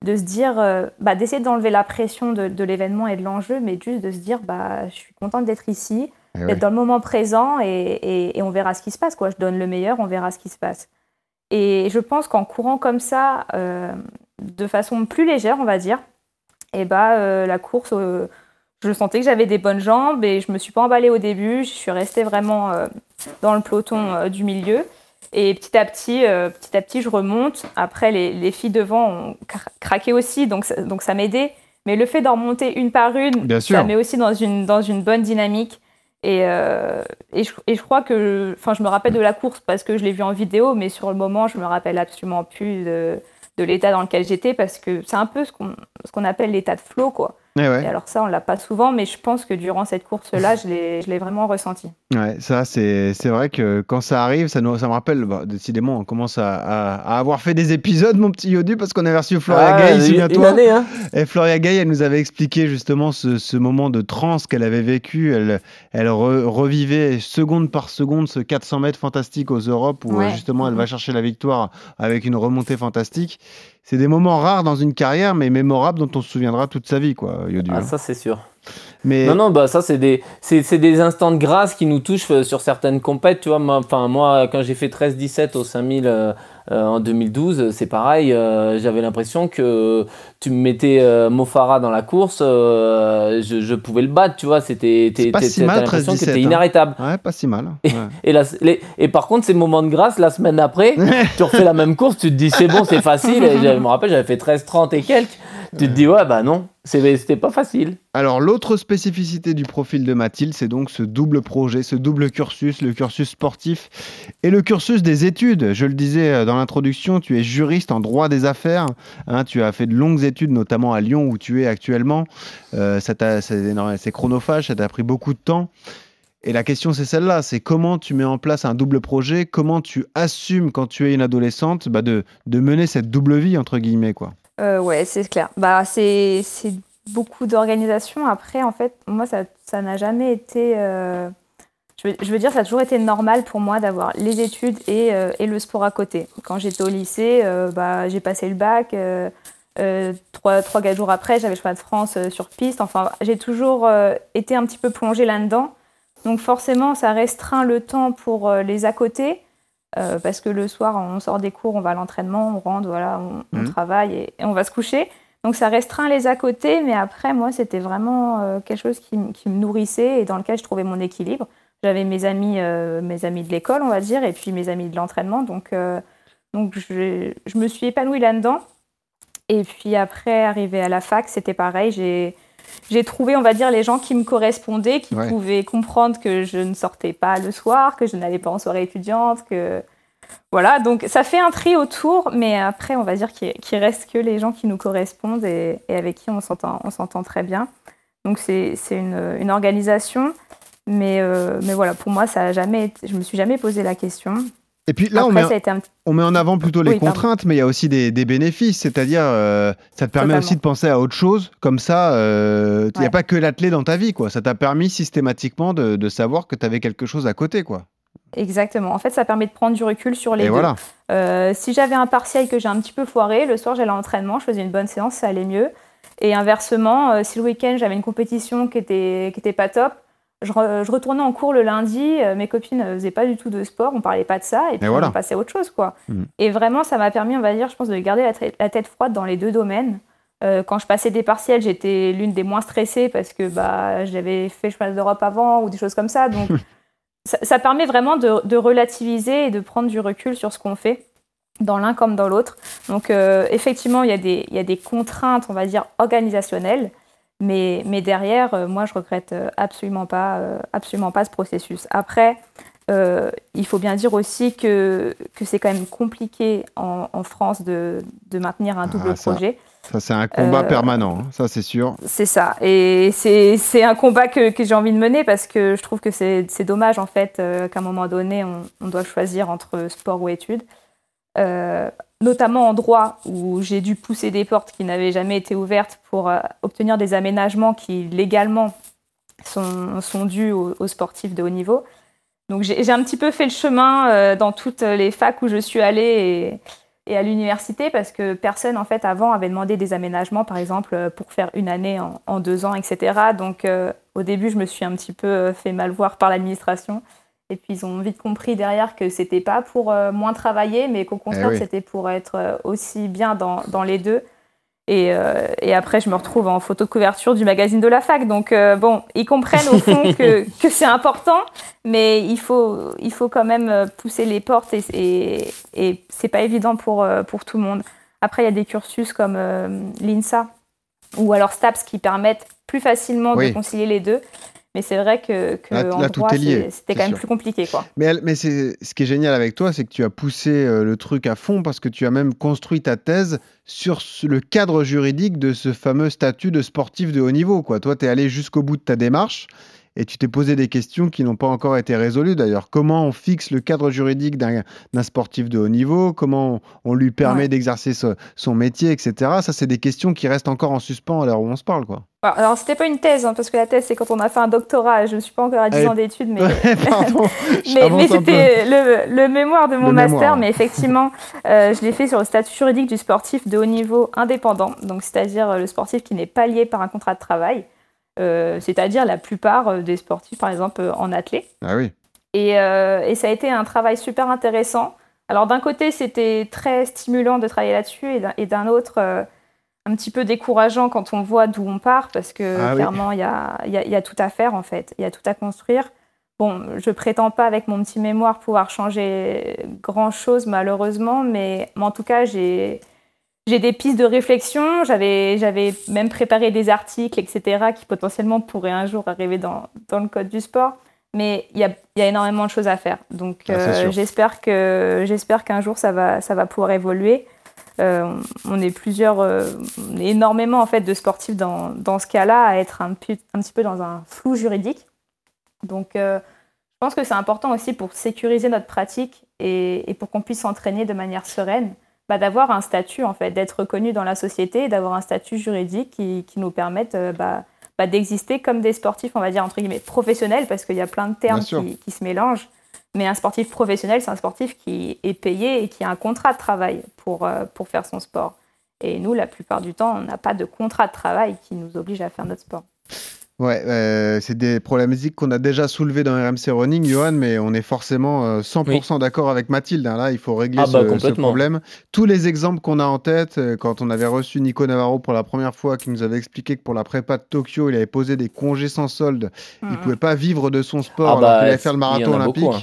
de se dire, euh, bah, d'essayer d'enlever la pression de, de l'événement et de l'enjeu, mais juste de se dire, bah, je suis contente d'être ici, Eh d'être dans le moment présent et, et- et on verra ce qui se passe. Quoi. Je donne le meilleur, on verra ce qui se passe. Et je pense qu'en courant comme ça, euh, de façon plus légère, on va dire, et bah, euh, la course, euh, je sentais que j'avais des bonnes jambes et je me suis pas emballée au début. Je suis restée vraiment dans le peloton du milieu. Et petit à petit, euh, petit à petit, je remonte. Après, les, les filles devant ont cra- craqué aussi, donc ça, donc ça m'aidait. Mais le fait d'en remonter une par une, Bien ça met aussi dans une, dans une bonne dynamique. Et, euh, et, je, et je crois que, enfin, je me rappelle de la course parce que je l'ai vue en vidéo, mais sur le moment, je me rappelle absolument plus de, de l'état dans lequel j'étais parce que c'est un peu ce qu'on ce qu'on appelle l'état de flow, quoi. Eh ouais. Et alors ça, on l'a pas souvent, mais je pense que durant cette course-là, je l'ai vraiment ressenti. Ouais, ça, c'est c'est vrai que quand ça arrive, ça, nous, ça me rappelle, bah, décidément, on commence à, à- à avoir fait des épisodes, mon petit Yodu, parce qu'on avait reçu Floria Ah, Gay, une- une souviens-toi. année hein. Et Floria Gay, elle nous avait expliqué justement ce, ce moment de transe qu'elle avait vécu. Elle, elle re- revivait seconde par seconde ce 400 mètres fantastique aux Europes où Ouais. euh, justement elle va chercher la victoire avec une remontée fantastique. C'est des moments rares dans une carrière, mais mémorables dont on se souviendra toute sa vie, quoi, Yodu. Ah, hein. ça c'est sûr. mais Non, non, bah ça, c'est des, c'est, c'est des instants de grâce qui nous touchent euh, sur certaines compètes. Tu vois, moi, enfin, moi quand j'ai fait 13-17 au 5000 euh, euh, en 2012, euh, c'est pareil. euh, j'avais l'impression que tu me mettais euh, Mofara dans la course, je, je pouvais le battre. Tu vois, c'était, si l'impression que 13-17, t'es hein. inarrêtable. ouais, pas si mal. Ouais. Et, la- les- et par contre, ces moments de grâce, la semaine d'après, tu refais la même course, tu te dis c'est bon, c'est facile. Et je me rappelle, j'avais fait 13-30 et quelques. Tu te dis ouais, bah non, c'était pas facile. Alors l'autre spécificité du profil de Mathilde, c'est donc ce double projet, ce double cursus, le cursus sportif et le cursus des études. Je le disais euh, dans l'introduction, tu es juriste en droit des affaires. hein, tu as fait de longues études, notamment à Lyon où tu es actuellement. Euh, c'est chronophage, ça t'a pris beaucoup de temps. Et la question, c'est celle-là, c'est comment tu mets en place un double projet, comment tu assumes quand tu es une adolescente bah, de, de mener cette double vie, entre guillemets. quoi? Euh, ouais, c'est clair. Bah, c'est beaucoup d'organisation. Après, en fait, moi, ça ça n'a jamais été. euh, Je, veux, dire, ça a toujours été normal pour moi d'avoir les études et, euh, et le sport à côté. Quand j'étais au lycée, euh, bah, j'ai passé le bac. euh, euh, trois, trois, quatre jours après, j'avais le choix de France sur piste. Enfin, j'ai toujours été un petit peu plongée là-dedans. Donc, forcément, ça restreint le temps pour les à côté. Euh, parce que le soir, on sort des cours, on va à l'entraînement, on rentre, voilà, on, on Mhm. travaille et, et on va se coucher. Donc ça restreint les à côté, mais après, moi, c'était vraiment euh, quelque chose qui, me nourrissait et dans lequel je trouvais mon équilibre. J'avais mes amis, euh, mes amis de l'école, on va dire, et puis mes amis de l'entraînement. Donc, donc je, je me suis épanouie là-dedans. Et puis après, arrivé à la fac, c'était pareil. J'ai j'ai trouvé, on va dire, les gens qui me correspondaient, qui pouvaient comprendre que je ne sortais pas le soir, que je n'allais pas en soirée étudiante, que voilà. Donc ça fait un tri autour, mais après, on va dire qu'il reste que les gens qui nous correspondent et, avec qui on s'entend, on s'entend très bien. Donc c'est une, une, organisation, mais euh, mais voilà, pour moi, ça a jamais, été, je me suis jamais posé la question. Et puis là, on, met, on, met, en avant plutôt les contraintes, mais il y a aussi des, bénéfices, c'est-à-dire euh, ça te permet aussi de penser à autre chose. Comme ça, euh, il n'y a pas que l'athlète dans ta vie, quoi. Ça t'a permis systématiquement de, savoir que tu avais quelque chose à côté, quoi. Exactement. En fait, ça permet de prendre du recul sur les Et deux. Voilà. Euh, si j'avais un partiel que j'ai un petit peu foiré, le soir j'allais à l'entraînement, je faisais une bonne séance, ça allait mieux. Et inversement, si le week-end j'avais une compétition qui était, qui était pas top, je, retournais en cours le lundi, euh, mes copines ne faisaient pas du tout de sport, on parlait pas de ça, et puis on passait à autre chose. quoi. Mm. Et vraiment, ça m'a permis, on va dire, je pense, de garder la, tête froide dans les deux domaines. Euh, quand je passais des partiels, j'étais l'une des moins stressées parce que bah, j'avais fait chemin d'Europe avant ou des choses comme ça. Donc, ça, permet vraiment de, relativiser et de prendre du recul sur ce qu'on fait dans l'un comme dans l'autre. Donc, euh, effectivement, il y, y, a des contraintes, on va dire, organisationnelles. Mais, mais derrière, euh, moi, je regrette euh, absolument pas, euh, absolument pas ce processus. Après, il faut bien dire aussi que, que c'est quand même compliqué en, en France de, de, maintenir un double ah, projet. Ça, c'est un combat permanent, hein, ça, c'est sûr. C'est ça. Et c'est un combat que, que j'ai envie de mener parce que je trouve que c'est dommage, en fait, qu'à un moment donné, on, on, doit choisir entre sport ou études. Euh, notamment en droit, où j'ai dû pousser des portes qui n'avaient jamais été ouvertes pour euh, obtenir des aménagements qui légalement sont, sont dus aux, sportifs de haut niveau. Donc j'ai un petit peu fait le chemin euh, dans toutes les facs où je suis allée et, à l'université parce que personne en fait avant avait demandé des aménagements par exemple pour faire une année en, en deux ans etc. Donc au début je me suis un petit peu fait mal voir par l'administration. Et puis ils ont vite compris derrière que c'était pas pour euh, moins travailler, mais qu'au eh contraire c'était pour être euh, aussi bien dans, dans les deux. Et, euh, et, après, je me retrouve en photo de couverture du magazine de la fac. Donc, bon, ils comprennent au fond que, que c'est important, mais il faut, il faut quand même pousser les portes et, et, et c'est pas évident pour, pour tout le monde. Après, il y a des cursus comme l'INSA ou alors STAPS qui permettent plus facilement de concilier les deux. Mais c'est vrai que, que là, droit, c'était quand même plus compliqué. Quoi. Mais, mais ce qui est génial avec toi, c'est que tu as poussé euh, le truc à fond parce que tu as même construit ta thèse sur le cadre juridique de ce fameux statut de sportif de haut niveau. Quoi. Toi, tu es allé jusqu'au bout de ta démarche et tu t'es posé des questions qui n'ont pas encore été résolues d'ailleurs. Comment on fixe le cadre juridique d'un sportif de haut niveau? Comment on, lui permet d'exercer son métier, etc. Ça, c'est des questions qui restent encore en suspens à l'heure où on se parle. Quoi. Alors, c'était pas une thèse, hein, parce que la thèse, c'est quand on a fait un doctorat. Je ne suis pas encore à 10 ans d'études, mais, mais, c'était le, mémoire de mon master. Mais effectivement, euh, je l'ai fait sur le statut juridique du sportif de haut niveau indépendant, donc c'est-à-dire euh, le sportif qui n'est pas lié par un contrat de travail. Euh, c'est-à-dire la plupart euh, des sportifs, par exemple, euh, en athlée. Ah oui. Et, et, ça a été un travail super intéressant. Alors d'un côté, c'était très stimulant de travailler là-dessus, et d'un autre, un petit peu décourageant quand on voit d'où on part, parce que ah clairement, il y, a, y, y, a, tout à faire, en fait. Il y a tout à construire. Bon, je prétends pas, avec mon petit mémoire, pouvoir changer grand-chose, malheureusement, mais, mais en tout cas, j'ai j'ai des pistes de réflexion, j'avais, j'avais même préparé des articles, etc., qui potentiellement pourraient un jour arriver dans, dans le code du sport. Mais il y a, y a, énormément de choses à faire. Donc ah, euh, j'espère, que, j'espère qu'un jour ça va, ça va pouvoir évoluer. Euh, on est plusieurs, euh, on est énormément en fait de sportifs dans, dans ce cas-là à être un, un, petit peu dans un flou juridique. Donc je pense que c'est important aussi pour sécuriser notre pratique et, et pour qu'on puisse s'entraîner de manière sereine. Bah, d'avoir un statut, en fait, d'être reconnu dans la société, d'avoir un statut juridique qui, qui nous permette euh, bah, bah, d'exister comme des sportifs, on va dire, entre guillemets, professionnels, parce qu'il y a plein de termes qui, qui, se mélangent. Mais un sportif professionnel, c'est un sportif qui est payé et qui a un contrat de travail pour, euh, pour faire son sport. Et nous, la plupart du temps, on n'a pas de contrat de travail qui nous oblige à faire notre sport. Ouais, euh, c'est des problématiques qu'on a déjà soulevées dans RMC Running, Johan, mais on est forcément 100% euh, d'accord avec Mathilde. Hein. Là, il faut régler ah bah, ce, problème. Tous les exemples qu'on a en tête, euh, quand on avait reçu Nico Navarro pour la première fois, qui nous avait expliqué que pour la prépa de Tokyo, il avait posé des congés sans solde, il ne mmh. pouvait pas vivre de son sport ah alors bah, qu'il allait faire le marathon olympique. Hein.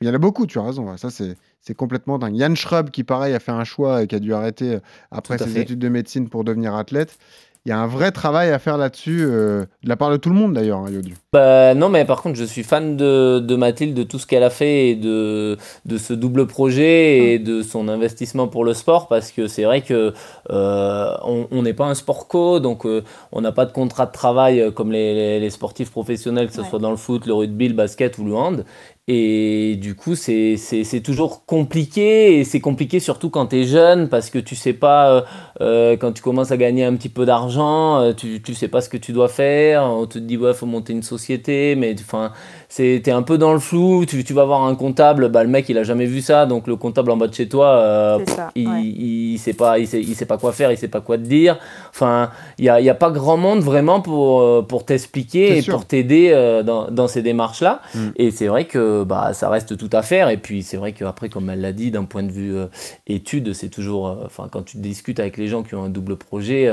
Il y en a beaucoup, tu as raison. Ça, c'est c'est complètement dingue. Yann Schrub, qui pareil a fait un choix et qui a dû arrêter après ses fait. études de médecine pour devenir athlète. Il y a un vrai travail à faire là-dessus, euh, de la part de tout le monde d'ailleurs, hein, Yodu. Bah, non, mais par contre, je suis fan de, de Mathilde, de tout ce qu'elle a fait et de, de ce double projet et de son investissement pour le sport parce que c'est vrai que euh, on n'est pas un sport co, donc euh, on n'a pas de contrat de travail comme les, les- les sportifs professionnels, que ce Ouais. soit dans le foot, le rugby, le basket ou le hand. Et du coup, c'est toujours compliqué et c'est compliqué surtout quand tu es jeune parce que tu sais pas, euh, euh, quand tu commences à gagner un petit peu d'argent, euh, tu, tu sais pas ce que tu dois faire. On te dit, ouais, faut monter une société, mais enfin, t'es un peu dans le flou. Tu, tu vas voir un comptable, bah, le mec il a jamais vu ça, donc le comptable en bas de chez toi, euh, ça, il, ouais. il sait pas, il sait, il sait pas quoi faire, il sait pas quoi te dire. Enfin, il y a, il y a pas grand monde vraiment pour, euh, pour t'expliquer et sûr. pour t'aider euh, dans, dans ces démarches-là. Mm. Et c'est vrai que bah, ça reste tout à faire. Et puis c'est vrai qu'après, comme elle l'a dit, d'un point de vue euh, études, c'est toujours. euh, Enfin, quand tu discutes avec les gens qui ont un double projet,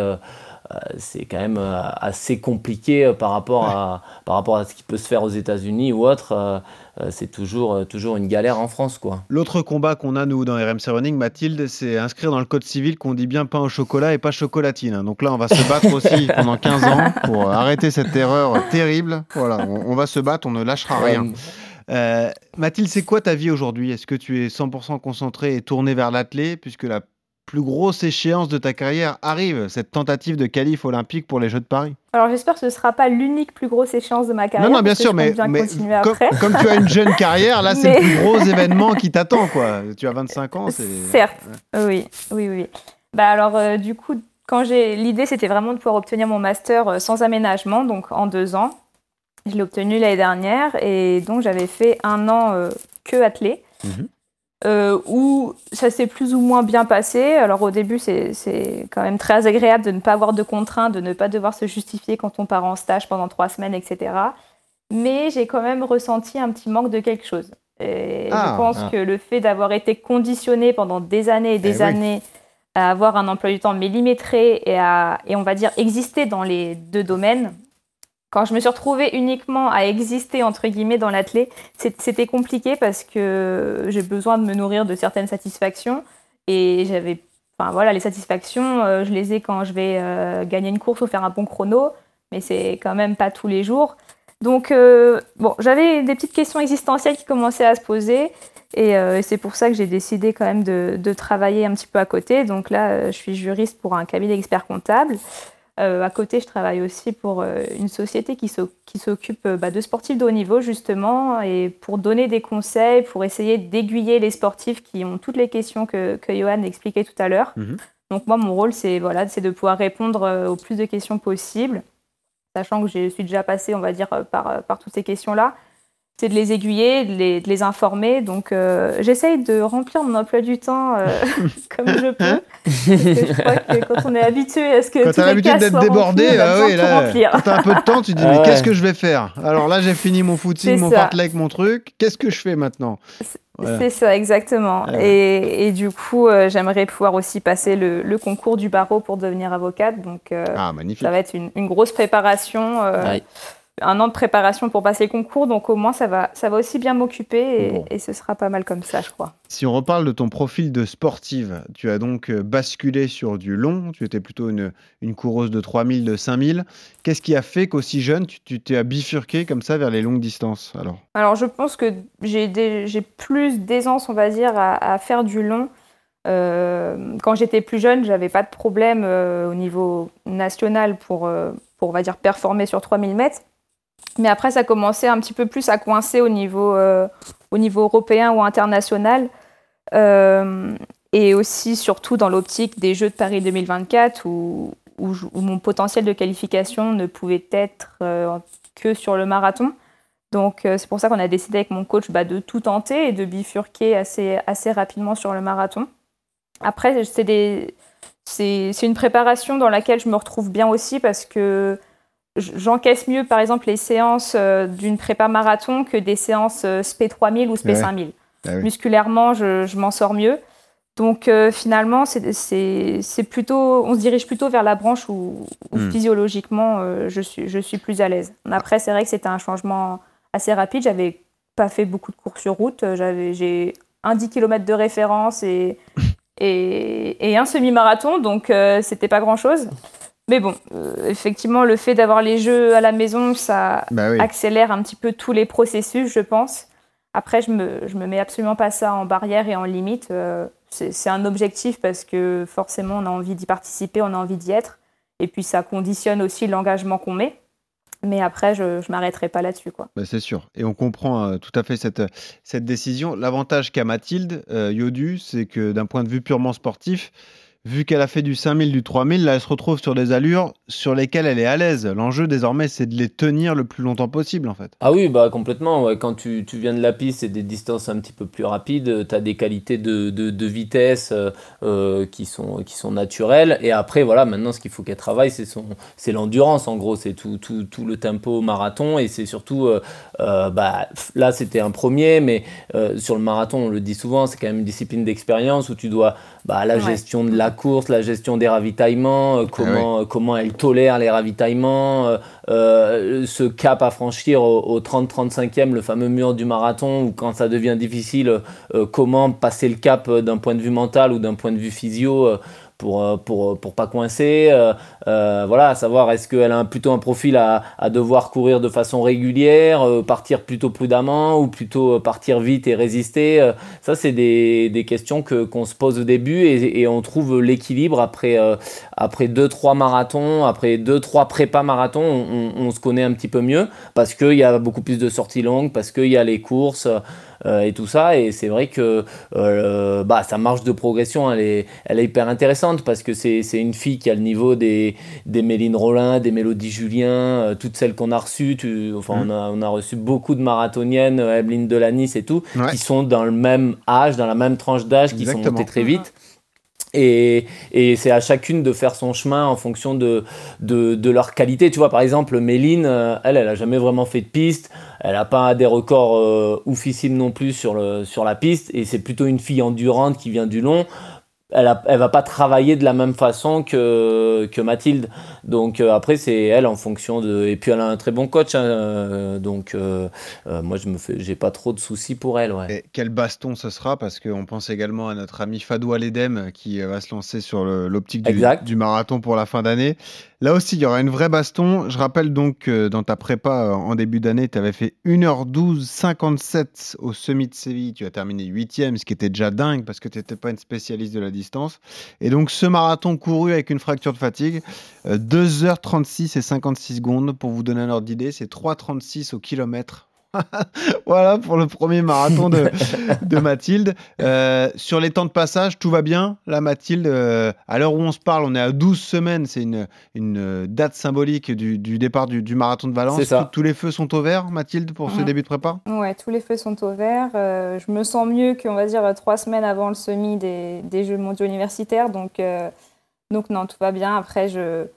c'est quand même euh, assez compliqué euh, par, rapport à, par rapport à ce qui peut se faire aux États-Unis ou autre. euh, euh, c'est toujours, euh, toujours une galère en France, quoi. L'autre combat qu'on a, nous, dans RMC Running, Mathilde, c'est inscrire dans le code civil qu'on dit bien pain au chocolat et pas chocolatine. Donc là, on va se battre aussi pendant 15 ans pour arrêter cette erreur terrible. Voilà, on, on va se battre, on ne lâchera rien. Euh, Mathilde, c'est quoi ta vie aujourd'hui? Est-ce que tu es 100% concentré et tourné vers l'athlé puisque la plus grosse échéance de ta carrière arrive, cette tentative de qualif olympique pour les Jeux de Paris? Alors j'espère que ce ne sera pas l'unique plus grosse échéance de ma carrière. Non, non, bien sûr, mais, bien comme, tu as une jeune carrière, là, c'est le plus gros événement qui t'attend, quoi. Tu as 25 ans, c'est... Certes, oui, oui, oui. Bah alors, euh, du coup, quand j'ai l'idée, c'était vraiment de pouvoir obtenir mon master euh, sans aménagement, donc en deux ans. Je l'ai obtenu l'année dernière et donc j'avais fait un an euh, que athlé, Mhm. Euh, où ça s'est plus ou moins bien passé. Alors au début, c'est quand même très agréable de ne pas avoir de contraintes, de ne pas devoir se justifier quand on part en stage pendant trois semaines, etc. Mais j'ai quand même ressenti un petit manque de quelque chose. Et Ah, je pense ah. que le fait d'avoir été conditionné pendant des années et des Eh oui. années à avoir un emploi du temps millimétré et à, et on va dire, exister dans les deux domaines, quand je me suis retrouvée uniquement à exister, entre guillemets, dans l'athlé, c'était compliqué parce que j'ai besoin de me nourrir de certaines satisfactions et j'avais, enfin voilà, les satisfactions, euh, je les ai quand je vais euh, gagner une course ou faire un bon chrono, mais c'est quand même pas tous les jours. Donc, euh, bon, j'avais des petites questions existentielles qui commençaient à se poser. Et c'est pour ça que j'ai décidé quand même de, de travailler un petit peu à côté. Donc là, je suis juriste pour un cabinet d'experts comptables. Euh, à côté, je travaille aussi pour euh, une société qui s'o- qui s'occupe euh, bah, de sportifs de haut niveau, justement, et pour donner des conseils, pour essayer d'aiguiller les sportifs qui ont toutes les questions que, que Johan expliquait tout à l'heure. Mhm. Donc moi, mon rôle, c'est voilà, c'est de pouvoir répondre euh, au plus de questions possibles, sachant que je suis déjà passée, on va dire, par, par toutes ces questions-là c'est de les aiguiller, de les, de les informer. Donc, euh, j'essaye de remplir mon emploi du temps euh, comme je peux. Parce que je crois que quand on est habitué à ce que Quand tous t'as les l'habitude d'être débordé, remplis, ah oui, là, remplir. quand t'as un peu de temps, tu te dis, Ah mais ouais. qu'est-ce que je vais faire? Alors là, j'ai fini mon footing, mon fartlek, mon truc. Qu'est-ce que je fais maintenant? Voilà. C'est ça, exactement. Ah ouais. Et, et du coup, euh, j'aimerais pouvoir aussi passer le, le concours du barreau pour devenir avocate. Donc, euh, Ah, magnifique. ça va être une, une grosse préparation. euh, Ouais. Un an de préparation pour passer le concours, donc au moins ça va, ça va aussi bien m'occuper et, Bon. et ce sera pas mal comme ça, je crois. Si on reparle de ton profil de sportive, tu as donc euh, basculé sur du long. Tu étais plutôt une, une coureuse de 3000, de 5000. Qu'est-ce qui a fait qu'aussi jeune, tu t'es bifurqué comme ça vers les longues distances alors? Alors, je pense que j'ai plus d'aisance, on va dire, à, à faire du long. Euh, quand j'étais plus jeune, j'avais pas de problème euh, au niveau national pour, euh, pour, on va dire, performer sur 3000 mètres. Mais après, ça commençait un petit peu plus à coincer au niveau, euh, au niveau européen ou international. Euh, et aussi, surtout dans l'optique des Jeux de Paris 2024, où, où, mon potentiel de qualification ne pouvait être euh, que sur le marathon. Donc c'est pour ça qu'on a décidé avec mon coach bah, de tout tenter et de bifurquer assez, assez rapidement sur le marathon. Après, c'est une préparation dans laquelle je me retrouve bien aussi parce que j'encaisse mieux, par exemple, les séances euh, d'une prépa marathon que des séances euh, SP 3000 ou SP Ouais. 5000. Ah oui. Musculairement, je, je m'en sors mieux. Donc euh, finalement, c'est- plutôt, on se dirige plutôt vers la branche où, où Hmm. physiologiquement, euh, je, suis, je suis plus à l'aise. Après, c'est vrai que c'était un changement assez rapide. J'avais pas fait beaucoup de courses sur route. Euh, J'avais, j'ai un 10 km de référence et, et, un semi-marathon, donc c'était pas grand-chose. Mais bon, effectivement, le fait d'avoir les jeux à la maison, ça bah accélère un petit peu tous les processus, je pense. Après, je me, je me mets absolument pas ça en barrière et en limite. c'est un objectif parce que forcément, on a envie d'y participer, on a envie d'y être. Et puis, ça conditionne aussi l'engagement qu'on met. Mais après, je ne m'arrêterai pas là-dessus. quoi. Bah, c'est sûr. Et on comprend euh, tout à fait cette, cette décision. L'avantage qu'a Mathilde euh, Yodu, c'est que d'un point de vue purement sportif, vu qu'elle a fait du 5000, du 3000, là, elle se retrouve sur des allures sur lesquelles elle est à l'aise. L'enjeu désormais, c'est de les tenir le plus longtemps possible, en fait. Ah oui, bah complètement. Quand tu, tu viens de la piste, c'est des distances un petit peu plus rapides. Tu as des qualités de, de, de vitesse euh, euh, qui, sont, qui sont naturelles. Et après, voilà, maintenant, ce qu'il faut qu'elle travaille, c'est l'endurance, en gros. C'est tout, tout, tout, le tempo marathon. Et c'est surtout, euh, euh bah, là, c'était un premier, mais euh, sur le marathon, on le dit souvent, c'est quand même une discipline d'expérience où tu dois bah, la gestion de la course, la gestion des ravitaillements, euh, ah comment, euh, comment elle tolère les ravitaillements, euh, ce cap à franchir au, 30-35e, le fameux mur du marathon, ou quand ça devient difficile, comment passer le cap d'un point de vue mental ou d'un point de vue physio pour, euh, pour, euh, pour pas coincer. Euh, voilà, savoir est-ce qu'elle a plutôt un profil à, à, devoir courir de façon régulière, partir plutôt prudemment ou plutôt partir vite et résister. ça, c'est des, des, questions que, qu'on se pose au début et on trouve l'équilibre après, après 2-3 marathons, après 2-3 prépas marathons, on, on, se connaît un petit peu mieux parce qu'il y a beaucoup plus de sorties longues, parce qu'il y a les courses. Euh, et tout ça. Et c'est vrai que euh, bah, sa marge de progression, elle est, elle est hyper intéressante parce que c'est une fille qui a le niveau des, des Méline Rollin, des Mélodie Julien, euh, toutes celles qu'on a reçues. enfin, on, a, on a reçu beaucoup de marathoniennes, Evelyne Delanis et tout, qui sont dans le même âge, dans la même tranche d'âge, qui sont montées très vite. Et, c'est à chacune de faire son chemin en fonction de, leur qualité. Tu vois, par exemple, Méline, elle, elle a jamais vraiment fait de piste. Elle n'a pas des records euh, oufissimes non plus sur, sur la piste. Et c'est plutôt une fille endurante qui vient du long elle, a, elle va pas travailler de la même façon que, que Mathilde. Donc euh, après c'est elle en fonction de et puis elle a un très bon coach. Hein, euh, donc euh, moi je me fais j'ai pas trop de soucis pour elle. Ouais. Et quel baston ce sera parce qu'on pense également à notre ami Fadou Aledem qui va se lancer sur l'optique du, du, marathon pour la fin d'année. Là aussi il y aura une vraie baston. Je rappelle donc que dans ta prépa en début d'année tu avais fait 1h12 57 au semi de Séville. Tu as terminé 8ème ce qui était déjà dingue parce que tu n'étais pas une spécialiste de la distance et donc ce marathon couru avec une fracture de fatigue, 2h36 euh, et 56 secondes, pour vous donner un ordre d'idée, c'est 3h36 au kilomètre voilà pour le premier marathon de, de Mathilde. Euh, sur les temps de passage, tout va bien. Là, Mathilde, euh, à l'heure où on se parle, on est à 12 semaines. C'est une, une date symbolique du, du départ du, du, marathon de Valence. Tous les feux sont au vert, Mathilde, pour ce début de prépa? Ouais, tous les feux sont au vert. Euh, je me sens mieux qu'on va dire trois semaines avant le semi des, des Jeux mondiaux universitaires. Donc, donc non, tout va bien. Après, je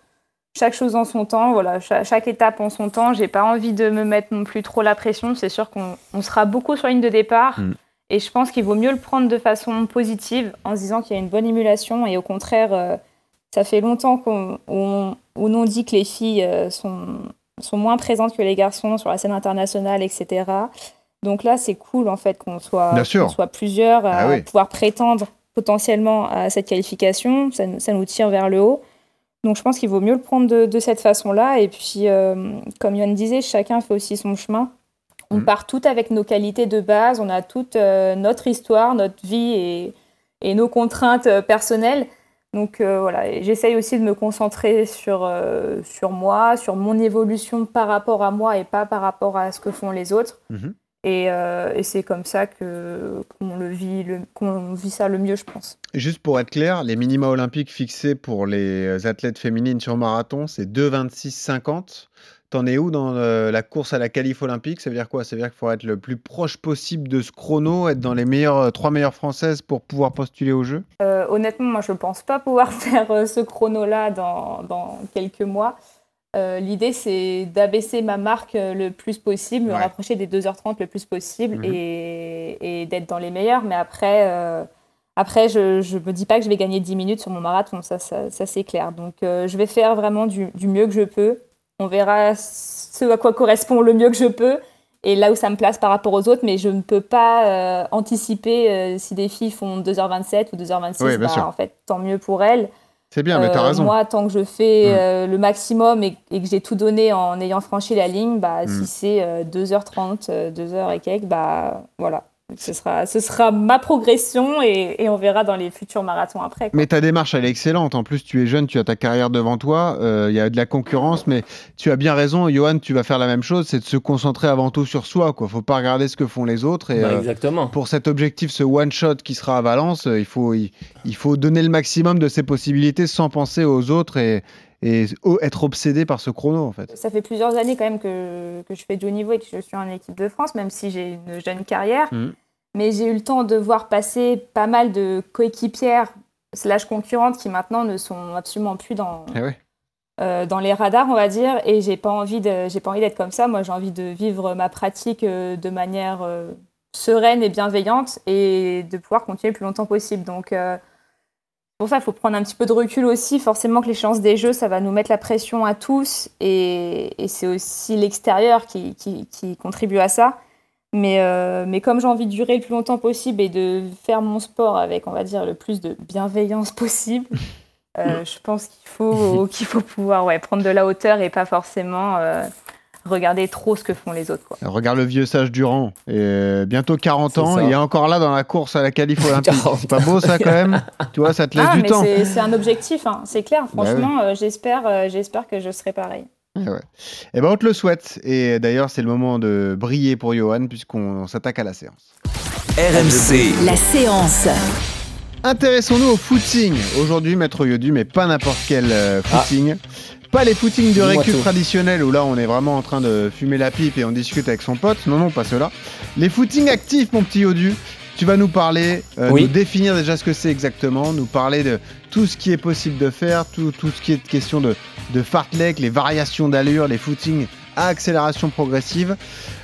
chaque chose en son temps, voilà, chaque, étape en son temps. J'ai pas envie de me mettre non plus trop la pression. C'est sûr qu'on sera beaucoup sur ligne de départ. Mm. Et je pense qu'il vaut mieux le prendre de façon positive en se disant qu'il y a une bonne émulation. Et au contraire, euh, ça fait longtemps qu'on on, dit que les filles euh, sont, sont moins présentes que les garçons sur la scène internationale, etc. Donc là, c'est cool en fait qu'on soit, soit plusieurs à ah pouvoir prétendre potentiellement à cette qualification. Ça, ça nous tire vers le haut. Donc je pense qu'il vaut mieux le prendre de, cette façon-là. Et puis, euh, comme Yann disait, chacun fait aussi son chemin. On mm. part toutes avec nos qualités de base, on a toute euh, notre histoire, notre vie et, nos contraintes euh, personnelles. Donc voilà, j'essaye aussi de me concentrer sur, sur moi, sur mon évolution par rapport à moi et pas par rapport à ce que font les autres. Euh, et, c'est comme ça que, qu'on, le vit, qu'on vit ça le mieux, je pense. Juste pour être clair, les minima olympiques fixés pour les athlètes féminines sur marathon, c'est 2,26,50. T'en es où dans euh, la course à la qualif olympique? Ça veut dire quoi? Ça veut dire qu'il faut être le plus proche possible de ce chrono, être dans les meilleures, trois meilleures françaises pour pouvoir postuler au jeu? Euh, Honnêtement, moi, je ne pense pas pouvoir faire ce chrono-là dans, dans quelques mois. Euh, l'idée, c'est d'abaisser ma marque euh, le plus possible, me rapprocher des 2h30 le plus possible mhm. et, d'être dans les meilleurs. Mais après, euh, après je ne me dis pas que je vais gagner 10 minutes sur mon marathon, ça, ça, c'est clair. Donc, je vais faire vraiment du, mieux que je peux. On verra ce à quoi correspond le mieux que je peux. et là où ça me place par rapport aux autres, mais je ne peux pas anticiper si des filles font 2h27 ou 2h26. Oui, bah, en fait, tant mieux pour elles. C'est bien, mais t'as Euh, raison. Moi, tant que je fais Mm. euh, le maximum et, et que j'ai tout donné en ayant franchi la ligne, bah, Mm. si c'est euh, 2h30, euh, 2h et quelques, bah voilà. Ce sera, ce sera ma progression et, et on verra dans les futurs marathons après. quoi. Mais ta démarche, elle est excellente. En plus, tu es jeune, tu as ta carrière devant toi. euh, Il y a de la concurrence, mais tu as bien raison, Johan. Tu vas faire la même chose, c'est de se concentrer avant tout sur soi. Quoi, faut pas regarder ce que font les autres. Et Bah, euh, pour cet objectif, ce one shot qui sera à Valence, euh, il faut, il, il faut donner le maximum de ses possibilités sans penser aux autres et, et être obsédé par ce chrono, en fait. Ça fait plusieurs années quand même que, que je fais du haut niveau et que je suis en équipe de France, même si j'ai une jeune carrière. Mhm. Mais j'ai eu le temps de voir passer pas mal de coéquipières slash concurrentes qui maintenant ne sont absolument plus dans, Eh ouais. euh, dans les radars, on va dire. Et j'ai pas envie de, j'ai pas envie d'être comme ça. Moi, j'ai envie de vivre ma pratique euh, de manière euh, sereine et bienveillante et de pouvoir continuer le plus longtemps possible. Donc euh, pour ça, il faut prendre un petit peu de recul aussi. Forcément que l'échéance des Jeux, ça va nous mettre la pression à tous. Et, c'est aussi l'extérieur qui, contribue à ça. Mais, euh, mais comme j'ai envie de durer le plus longtemps possible et de faire mon sport avec, on va dire, le plus de bienveillance possible, euh, je pense qu'il faut, qu'il faut pouvoir prendre de la hauteur et pas forcément euh, regarder trop ce que font les autres. Quoi. Regarde le vieux sage Durand. Et euh, bientôt 40 C'est ans, il est encore là dans la course à la qualif olympique. 40. C'est pas beau ça quand même? Tu vois, ça te laisse Ah, du mais temps. c'est un objectif, hein, c'est clair. Bah Franchement, euh, j'espère, euh, j'espère que je serai pareil. Eh ouais. Eh ben, on te le souhaite. Et d'ailleurs, c'est le moment de briller pour Johan puisqu'on s'attaque à la séance. RMC, La séance. Intéressons-nous au footing. Aujourd'hui, maître Yodu, mais pas n'importe quel euh, footing. Pas les footings de récup traditionnels où là on est vraiment en train de fumer la pipe et on discute avec son pote. Non, non, pas cela. Les footings actifs, mon petit Yodu. Tu vas nous parler, euh, Oui. nous définir déjà ce que c'est exactement, nous parler de tout ce qui est possible de faire, tout, tout ce qui est question de, de fartlek, les variations d'allure, les footings à accélération progressive.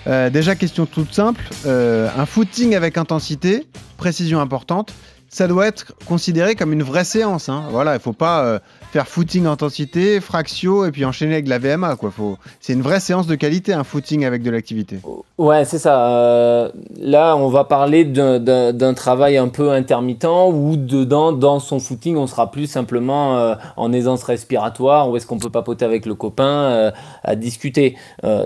Euh, déjà, question toute simple, euh, un footing avec intensité, précision importante, ça doit être considéré comme une vraie séance. Hein. Voilà, il faut pas euh, faire footing intensité, fractio et puis enchaîner avec de la VMA. Quoi. Faut... C'est une vraie séance de qualité, un footing avec de l'activité. Ouais, c'est ça. Euh, là, on va parler d'un- travail un peu intermittent où dedans, dans son footing, on sera plus simplement euh, en aisance respiratoire, où est-ce qu'on peut papoter avec le copain, à discuter.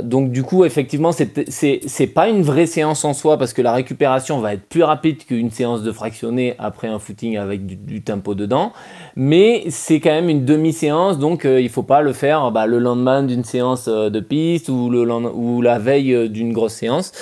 Donc du coup, effectivement, c'est pas une vraie séance en soi parce que la récupération va être plus rapide qu'une séance de fractionné après un footing avec du, tempo dedans. Mais c'est quand même une demi-séance, donc euh, il faut pas le faire bah, le lendemain d'une séance euh, de piste ou, le ou la veille euh, d'une grosse séance.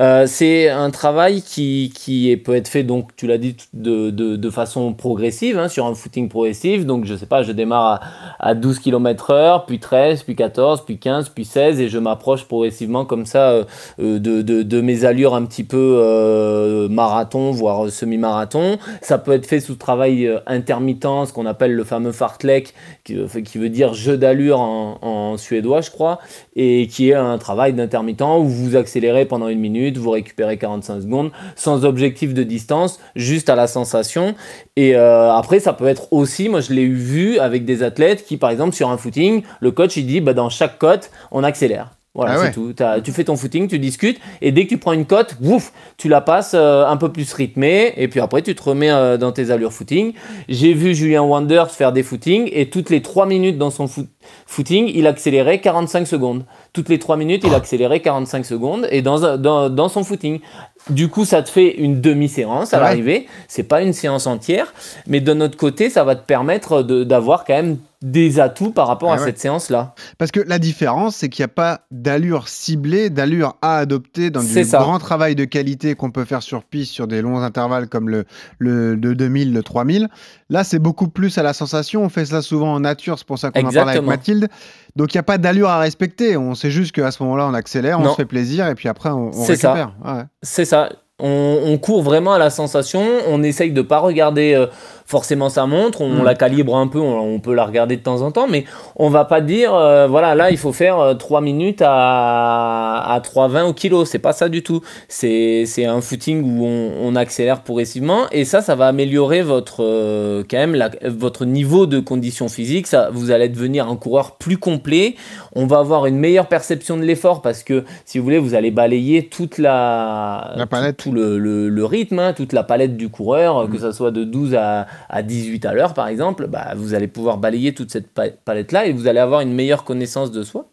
Euh, c'est un travail qui, qui peut être fait, donc tu l'as dit, de, de, façon progressive, hein, sur un footing progressif. Donc je sais pas, je démarre à, à 12 km heure, puis 13, puis 14, puis 15, puis 16, et je m'approche progressivement comme ça euh, euh, de, de, mes allures un petit peu marathon, voire semi-marathon. Ça peut être fait sous travail intermittent, ce qu'on appelle le fameux fartlek, qui, qui veut dire jeu d'allure en suédois, je crois, et qui est un travail d'intermittent où vous accélérez pendant une minute, vous récupérez 45 secondes, sans objectif de distance, juste à la sensation. Et euh, après, ça peut être aussi, moi je l'ai vu avec des athlètes qui, par exemple, sur un footing, le coach il dit, bah, dans chaque cote, on accélère. Voilà, Ah c'est ouais. tout. T'as- tu fais ton footing, tu discutes, et dès que tu prends une cote, ouf, tu la passes euh, un peu plus rythmée, et puis après tu te remets euh, dans tes allures footing. J'ai vu Julien Wanders faire des footings, et toutes les 3 minutes dans son foot- footing, il accélérait 45 secondes. Toutes les 3 minutes, il accélérait 45 secondes, et dans, dans, dans son footing. Du coup, ça te fait une demi-séance à Ouais. l'arrivée. C'est pas une séance entière, mais de notre côté, ça va te permettre de- d'avoir quand même des atouts par rapport Ah à ouais. cette séance-là. Parce que la différence, c'est qu'il n'y a pas d'allure ciblée, d'allure à adopter dans du ça. grand travail de qualité qu'on peut faire sur piste sur des longs intervalles comme le, le de 2000, le 3000. Là, c'est beaucoup plus à la sensation. On fait ça souvent en nature, c'est pour ça qu'on en parle avec. Mathilde. Donc, il n'y a pas d'allure à respecter. On sait juste qu'à ce moment-là, on accélère, on se fait plaisir et puis après, on, on récupère. Ouais. C'est ça. On, on court vraiment à la sensation. On essaye de pas regarder euh, forcément ça montre, on, Mm. la calibre un peu, on, on peut la regarder de temps en temps, mais on va pas dire, euh, voilà, là il faut faire euh, 3 minutes à, à 3,20 au kilo, c'est pas ça du tout. C'est c'est un footing où on, on accélère progressivement et ça, ça va améliorer votre, euh, quand même la- votre niveau de condition physique. Ça, vous allez devenir un coureur plus complet. On va avoir une meilleure perception de l'effort parce que, si vous voulez, vous allez balayer toute la, La palette. tout, tout le, le- le rythme, hein, toute la palette du coureur, Mm. que ça soit de 12 à, à 18 à l'heure par exemple. Bah, vous allez pouvoir balayer toute cette pa- palette-là et vous allez avoir une meilleure connaissance de soi.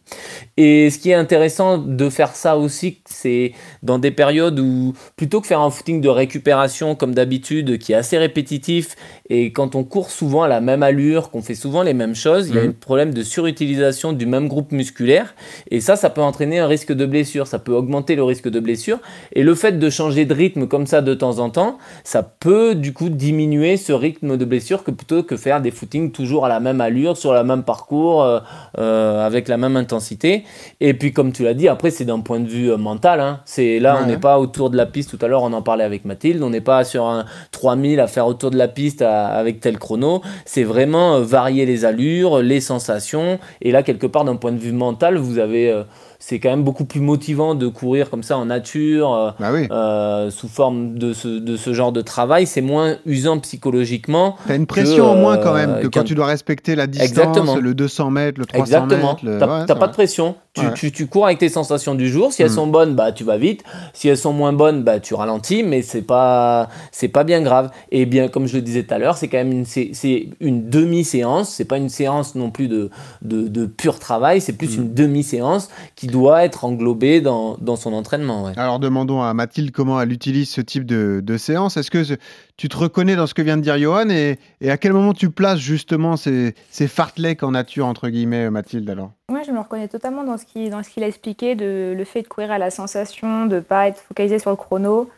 Et ce qui est intéressant de faire ça aussi, c'est dans des périodes où, plutôt que faire un footing de récupération comme d'habitude, qui est assez répétitif, et quand on court souvent à la même allure, qu'on fait souvent les mêmes choses, il y a Mhm. un problème de surutilisation du même groupe musculaire, et ça, ça peut entraîner un risque de blessure, ça peut augmenter le risque de blessure, et le fait de changer de rythme comme ça de temps en temps, ça peut du coup diminuer ce rythme de blessure que plutôt que faire des footings toujours à la même allure, sur le même parcours, euh, euh, avec la même intensité. Et puis comme tu l'as dit, après c'est d'un point de vue euh, mental. hein. C'est là, Ouais. on n'est pas autour de la piste. Tout à l'heure, on en parlait avec Mathilde. On n'est pas sur un 3000 à faire autour de la piste à- avec tel chrono. C'est vraiment varier les allures, les sensations. Et là, quelque part, d'un point de vue mental, vous avez, c'est quand même beaucoup plus motivant de courir comme ça en nature. euh, Bah oui. euh, sous forme de ce, de ce genre de travail, c'est moins usant psychologiquement. T'as une pression en moins quand euh, même que quand qu'un- tu dois respecter la distance, Exactement. le 200 mètres, le 300 Exactement. mètres. le- T'as ouais, pas de pression. Tu, Ouais. tu, tu cours avec tes sensations du jour. Si elles Mm. sont bonnes, bah tu vas vite. Si elles sont moins bonnes, bah tu ralentis. Mais c'est pas c'est pas bien grave. Et bien comme je le disais tout à l'heure, c'est quand même une c'est c'est une demi séance. C'est pas une séance non plus de de, de pur travail. C'est plus Mm. une demi séance qui doit être englobée dans, dans son entraînement. ouais. Alors demandons à Mathilde comment elle utilise ce type de, de séance. Est-ce que ce- tu te reconnais dans ce que vient de dire Johan et, et à quel moment tu places justement ces, ces fartleks en nature, entre guillemets, Mathilde alors? Moi, je me reconnais totalement dans ce qu'il dans ce qu'il a expliqué, de le fait de courir à la sensation, de ne pas être focalisé sur le chrono.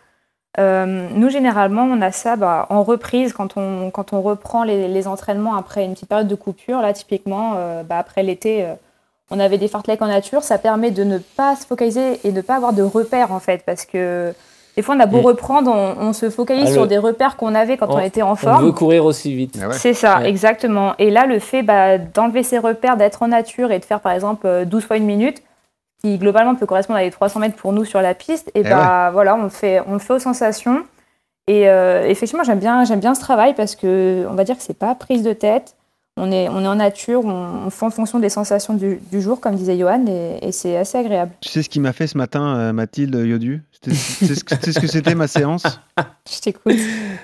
Euh, nous, généralement, on a ça bah, en reprise quand on, reprend les, les entraînements après une petite période de coupure. Là, typiquement, euh, bah, après l'été, euh, on avait des fartleks en nature. Ça permet de ne pas se focaliser et de ne pas avoir de repères, en fait, parce que des fois, on a beau reprendre, on, on se focalise Ah, sur le- des repères qu'on avait quand on, On- était en On forme. veut courir aussi vite. Ah ouais. C'est ça, Ouais. exactement. Et là, le fait bah, d'enlever ses repères, d'être en nature et de faire par exemple euh, 12 fois une minute, qui globalement peut correspondre à les 300 mètres pour nous sur la piste, et Eh bah voilà, on le fait, on fait aux sensations. Et euh, effectivement, j'aime bien, j'aime bien ce travail parce que on va dire que c'est pas prise de tête. On est, on est en nature, on, on fait en fonction des sensations du, du jour, comme disait Johan, et, et c'est assez agréable. Tu sais ce qui m'a fait ce matin, euh, Mathilde Yodu? C'était- C'est ce que c'était ma séance? Je t'écoute.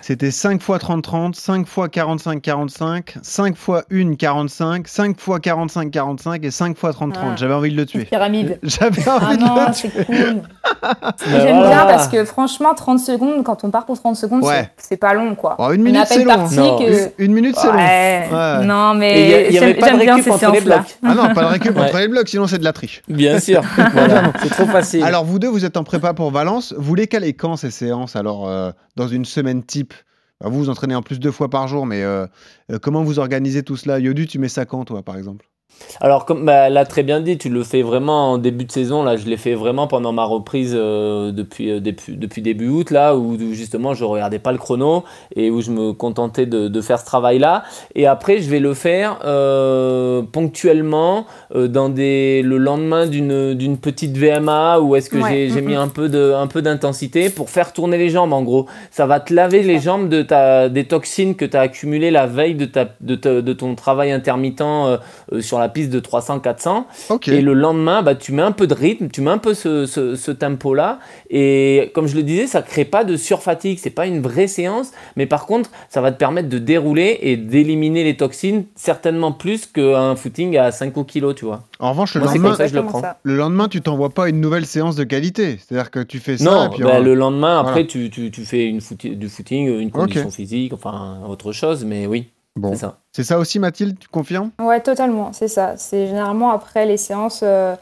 C'était 5 fois 30-30, 5 fois 45-45, 5 fois 1 45, 5 fois 45-45 et 5 fois 30-30. Ah. J'avais envie de le tuer. Pyramide. J'avais Ah envie de non, le tuer. cool. J'aime voilà. bien parce que franchement, 30 secondes, quand on part pour 30 secondes, Ouais. c'est- pas long quoi. Oh, une On minute, c'est long. que- Une minute, c'est long. Ouais. Ouais. Non, mais j'aime pas de j'aime bien récup ces entre les séances-là. blocs. Ah non, pas de récup Ouais. entre les blocs, sinon c'est de la triche. Bien sûr. voilà. C'est trop facile. Alors vous deux, vous êtes en prépa pour Valence. Vous les calez quand ces séances Alors euh, dans une semaine type? Bah, Vous vous entraînez en plus deux fois par jour, mais euh, euh, comment vous organisez tout cela? Yodu, tu mets ça quand toi par exemple? Alors, comme bah, l'a très bien dit, tu le fais vraiment en début de saison. Là, je l'ai fait vraiment pendant ma reprise euh, depuis, euh, depuis, depuis début août, là, où, où justement je regardais pas le chrono et où je me contentais de, de faire ce travail-là. Et après, je vais le faire euh, ponctuellement dans des, le lendemain d'une petite VMA où est-ce que Ouais, j'ai j'ai mm, mis un peu de un peu d'intensité pour faire tourner les jambes. En gros, ça va te laver les jambes de ta, des toxines que tu as accumulées la veille de, ta, de, ta- de ton travail intermittent sur la piste de 300-400. Ok. Et le lendemain, bah, tu mets un peu de rythme, tu mets un peu ce, ce, ce tempo-là. Et comme je le disais, ça crée pas de surfatigue. C'est pas une vraie séance. Mais par contre, ça va te permettre de dérouler et d'éliminer les toxines certainement plus qu'un footing à 5 kg, tu vois. En revanche, le Moi, lendemain, ça je le prends. lendemain, tu t'envoies pas une nouvelle séance de qualité. C'est-à-dire que tu fais ça. Non, et puis, bah, le lendemain, voilà. après, tu, tu, tu fais une footing, du footing, une condition physique, enfin autre chose. Mais oui, Bon. c'est ça. C'est ça aussi, Mathilde, tu confirmes? Ouais, totalement, c'est ça. C'est généralement après les séances euh,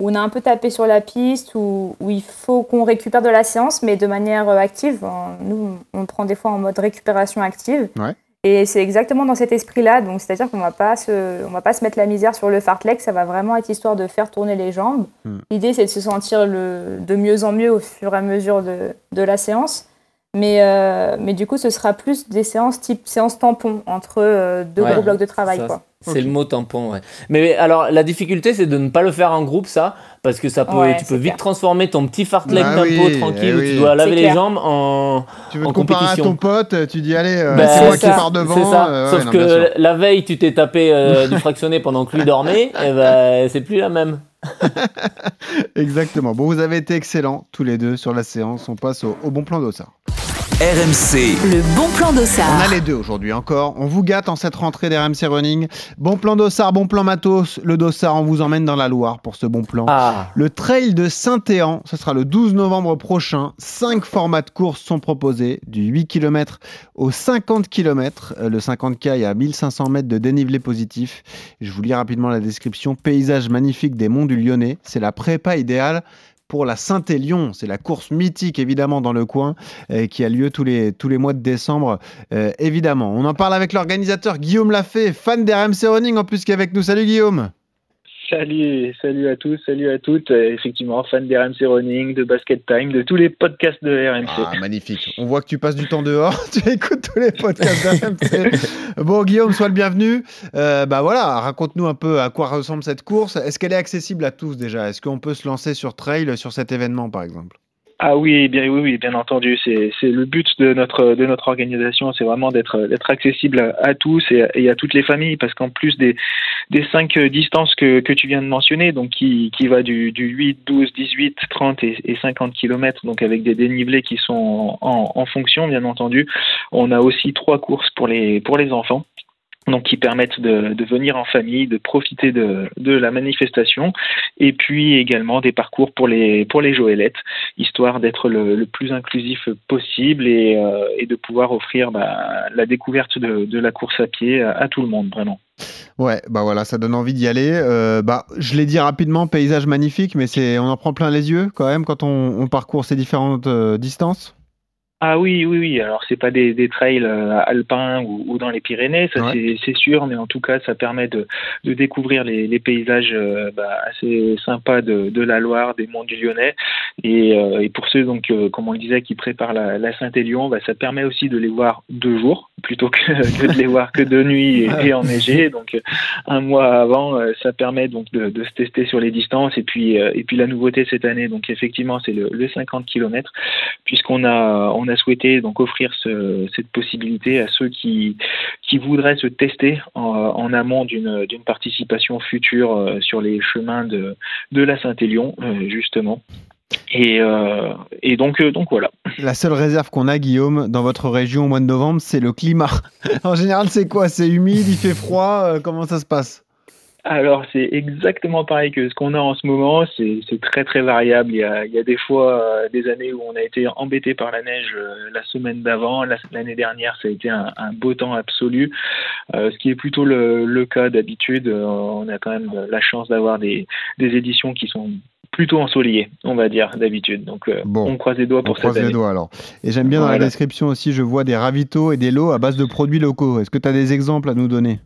où on a un peu tapé sur la piste, où, où il faut qu'on récupère de la séance, mais de manière euh, active. Hein, Nous, on prend des fois en mode récupération active. Ouais. Et c'est exactement dans cet esprit-là. Donc, c'est-à-dire qu'on va pas se, on va pas se mettre la misère sur le fartlek. Ça va vraiment être histoire de faire tourner les jambes. Hmm. L'idée, c'est de se sentir le, de mieux en mieux au fur et à mesure de, de la séance. Mais, euh, mais du coup, ce sera plus des séances type séance tampon entre euh, deux Ouais, gros blocs de travail. Ça. C'est le mot tampon, ouais. Mais alors, la difficulté, c'est de ne pas le faire en groupe, ça, parce que ça peut, Ouais, tu peux vite transformer ton petit fartlek Ah tempo oui, tranquille eh où oui. tu dois laver les jambes en. Tu veux En te comparer à ton pote, tu dis allez, euh, Bah, c'est moi qui ça. pars devant. Ça. euh, Sauf non, que la veille, tu t'es tapé euh, du fractionné pendant que lui dormait, et ben c'est plus la même. Exactement. Bon, vous avez été excellents tous les deux sur la séance. On passe au, au bon plan d'Ossard. RMC, Le bon plan On d'Ossard. a les deux aujourd'hui encore. On vous gâte en cette rentrée d'RMC Running. Bon plan d'Ossard, bon plan matos. Le Dossard, on vous emmène dans la Loire pour ce bon plan. Ah, Le trail de Saint-Éan, ce sera le 12 novembre prochain. Cinq formats de course sont proposés, du 8 km au 50 km. Euh, Le 50K, il y a 1500 mètres de dénivelé positif. Je vous lis rapidement la description. Paysage magnifique des monts du Lyonnais. C'est la prépa idéale pour la Saint-Élion. C'est la course mythique, évidemment, dans le coin, euh, qui a lieu tous les, mois de décembre, euh, évidemment. On en parle avec l'organisateur Guillaume Lafay, fan d'RMC Running en plus qu'avec nous. Salut Guillaume Salut, salut à tous, salut à toutes. Euh, effectivement, fan des RMC Running, de Basket Time, de tous les podcasts de RMC. Ah, magnifique. On voit que tu passes du temps dehors. tu écoutes tous les podcasts d'RMC. bon, Guillaume, sois le bienvenu. Euh, bah voilà, raconte-nous un peu à quoi ressemble cette course. Est-ce qu'elle est accessible à tous déjà? Est-ce qu'on peut se lancer sur trail sur cet événement, par exemple? Ah oui, bien oui, oui, bien entendu. C'est le but de notre de notre organisation, c'est vraiment d'être d'être accessible à, tous et, à- toutes les familles, parce qu'en plus des cinq distances que tu viens de mentionner, donc qui va du du 8, 12, 18, 30 et, et 50 kilomètres, donc avec des dénivelés qui sont en, en fonction, bien entendu. On a aussi trois courses pour les pour les enfants. Donc qui permettent de, venir en famille, de profiter de, la manifestation, et puis également des parcours pour les pour les Joëlettes, histoire d'être le, plus inclusif possible et, euh, de pouvoir offrir bah, la découverte de, la course à pied à, tout le monde, vraiment. Ouais, bah voilà, ça donne envie d'y aller. Euh, bah, je l'ai dit rapidement, paysage magnifique, mais c'est, on en prend plein les yeux quand même quand on, on parcourt ces différentes euh, distances. Ah oui, oui, oui. Alors c'est pas des, des trails euh, alpins ou, ou dans les Pyrénées, ça Ouais. c'est- sûr, mais en tout cas ça permet de, de découvrir les, les paysages euh, bah, assez sympas de, de la Loire, des monts du Lyonnais. Et, euh, et pour ceux donc, comme on le disait, qui préparent la, la Saint-Élion, bah, ça permet aussi de les voir deux jours plutôt que, que de les voir que de nuit et, et enneigé. Donc un mois avant, ça permet donc de, de se tester sur les distances. Et puis et puis la nouveauté cette année, donc effectivement c'est le, le 50 km puisqu'on a on a souhaité donc offrir ce, cette possibilité à ceux qui qui voudraient se tester en, amont d'une participation future euh, sur les chemins de de la Saint-Élion euh, justement. Et, euh, et donc donc voilà. La seule réserve qu'on a, Guillaume, dans votre région au mois de novembre, c'est le climat. en général, c'est quoi? C'est humide, il fait froid, comment ça se passe? Alors, c'est exactement pareil que ce qu'on a en ce moment. C'est très, très variable. Il y a, il y a des fois euh, des années où on a été embêté par la neige euh, la semaine d'avant. La- L'année dernière, ça a été un, un beau temps absolu. Euh, ce qui est plutôt le, le cas d'habitude. On a quand même la chance d'avoir des, des éditions qui sont plutôt ensoleillées, on va dire, d'habitude. Donc, euh, Bon. on croise les doigts On pour croise cette les année. doigts alors. Et j'aime bien dans la description aussi, je vois des ravitaux et des lots à base de produits locaux. Est-ce que tu as des exemples à nous donner?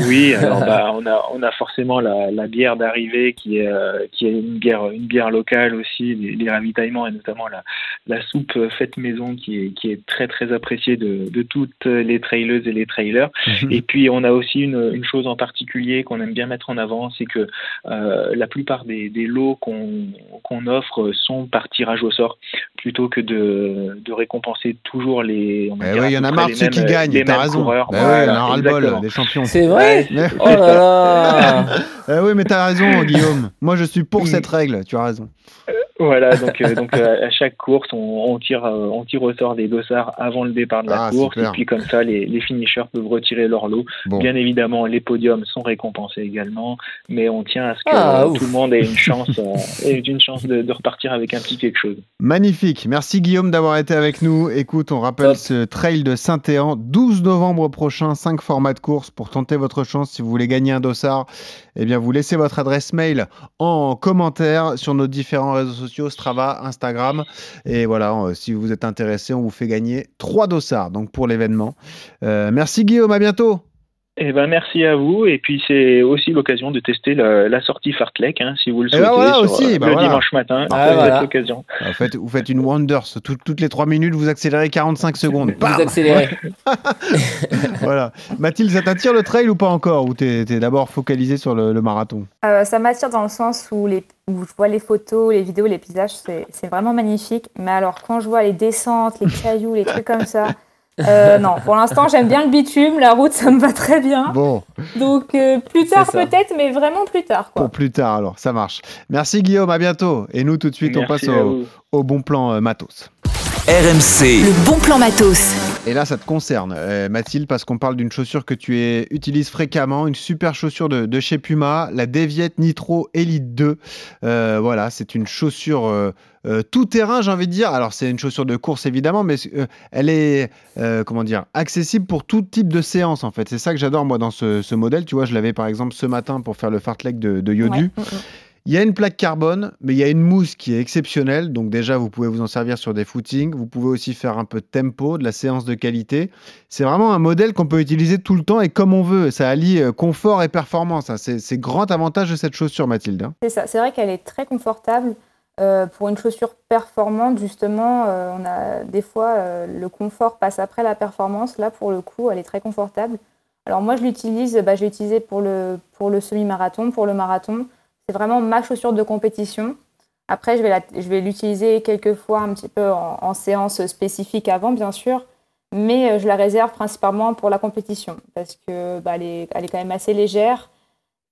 Oui, alors bah, on a on a forcément la, la bière d'arrivée qui est euh, qui est une bière une bière locale aussi, les, les ravitaillements et notamment la la soupe faite maison qui est qui est très très appréciée de de toutes les traileuses et les trailers. Et puis on a aussi une, une chose en particulier qu'on aime bien mettre en avant, c'est que euh, la plupart des, des lots qu'on qu'on offre sont par tirage au sort, plutôt que de, de récompenser toujours les. on Eh oui, il y en a marre de ceux qui gagnent, t'as raison. coureurs. Bah y en a ras le bol des champions. c'est vrai Mais- Oh là là Eh oui, mais t'as raison, Guillaume. Moi, je suis pour Mm. cette règle, tu as raison. Voilà, donc, euh, donc euh, à chaque course, on, on tire, euh, on tire au sort des dossards avant le départ de la Ah, course, et puis comme ça, les, les finishers peuvent retirer leur lot. Bon. Bien évidemment, les podiums sont récompensés également, mais on tient à ce que Ah, euh, tout le monde ait une chance, euh, ait une chance de, de repartir avec un petit quelque chose. Magnifique. Merci Guillaume d'avoir été avec nous. Écoute, on rappelle Top. ce trail de Saint-Éan, 12 novembre prochain, 5 formats de course pour tenter votre chance. Si vous voulez gagner un dossard, eh bien, vous laissez votre adresse mail en commentaire sur nos différents réseaux sociaux, Strava, Instagram. Et voilà, euh, si vous êtes intéressé, on vous fait gagner 3 dossards donc pour l'événement. Euh, merci Guillaume, à bientôt. Eh ben merci à vous et puis c'est aussi l'occasion de tester la, la sortie Fartlek hein, si vous le Eh ben souhaitez voilà sur, aussi, euh, bah le voilà. dimanche matin. Ah, vous voilà. l'occasion. Vous faites, vous faites une Wonders. Tout- toutes les 3 minutes, vous accélérez 45 secondes. Vous accélérez. voilà. Mathilde, ça t'attire le trail ou pas encore? Ou t'es es, d'abord focalisé sur le, le marathon? Euh, ça m'attire dans le sens où, les, où je vois les photos, les vidéos, les paysages, c'est c'est vraiment magnifique. Mais alors, quand je vois les descentes, les cailloux, les trucs comme ça, euh, non, pour l'instant, j'aime bien le bitume, la route, ça me va très bien. Bon, Donc, euh, plus tard peut-être, mais vraiment plus tard. Quoi. pour plus tard alors, ça marche. Merci Guillaume, à bientôt. Et nous, tout de suite, on passe au bon plan euh, matos. RMC, Le bon plan matos. Et là, ça te concerne, euh, Mathilde, parce qu'on parle d'une chaussure que tu es- utilises fréquemment, une super chaussure de, de chez Puma, la Deviette Nitro Elite 2. Euh, voilà, c'est une chaussure euh, euh, tout terrain, j'ai envie de dire. Alors, c'est une chaussure de course, évidemment, mais euh, elle est, euh, comment dire, accessible pour tout type de séance, en fait. C'est ça que j'adore, moi, dans ce, ce modèle. Tu vois, je l'avais, par exemple, ce matin pour faire le fartlek de, de Yodu. Ouais. Mm, mm. Il y a une plaque carbone, mais il y a une mousse qui est exceptionnelle. Donc déjà, vous pouvez vous en servir sur des footings. Vous pouvez aussi faire un peu de tempo, de la séance de qualité. C'est vraiment un modèle qu'on peut utiliser tout le temps et comme on veut. Ça allie euh, confort et performance. hein. C'est grand avantage de cette chaussure, Mathilde. hein. C'est vrai qu'elle est très confortable. Euh, pour une chaussure performante, justement, euh, on a des fois le confort passe après la performance. Là, pour le coup, elle est très confortable. Alors moi, je l'utilise, bah, je l'ai utilisée pour le, pour le semi-marathon, pour le marathon. C'est vraiment ma chaussure de compétition. Après, je vais, l'utiliser quelques fois un petit peu en, en séance spécifique avant, bien sûr, mais euh, je la réserve principalement pour la compétition parce que bah, elle, est, elle est quand même assez légère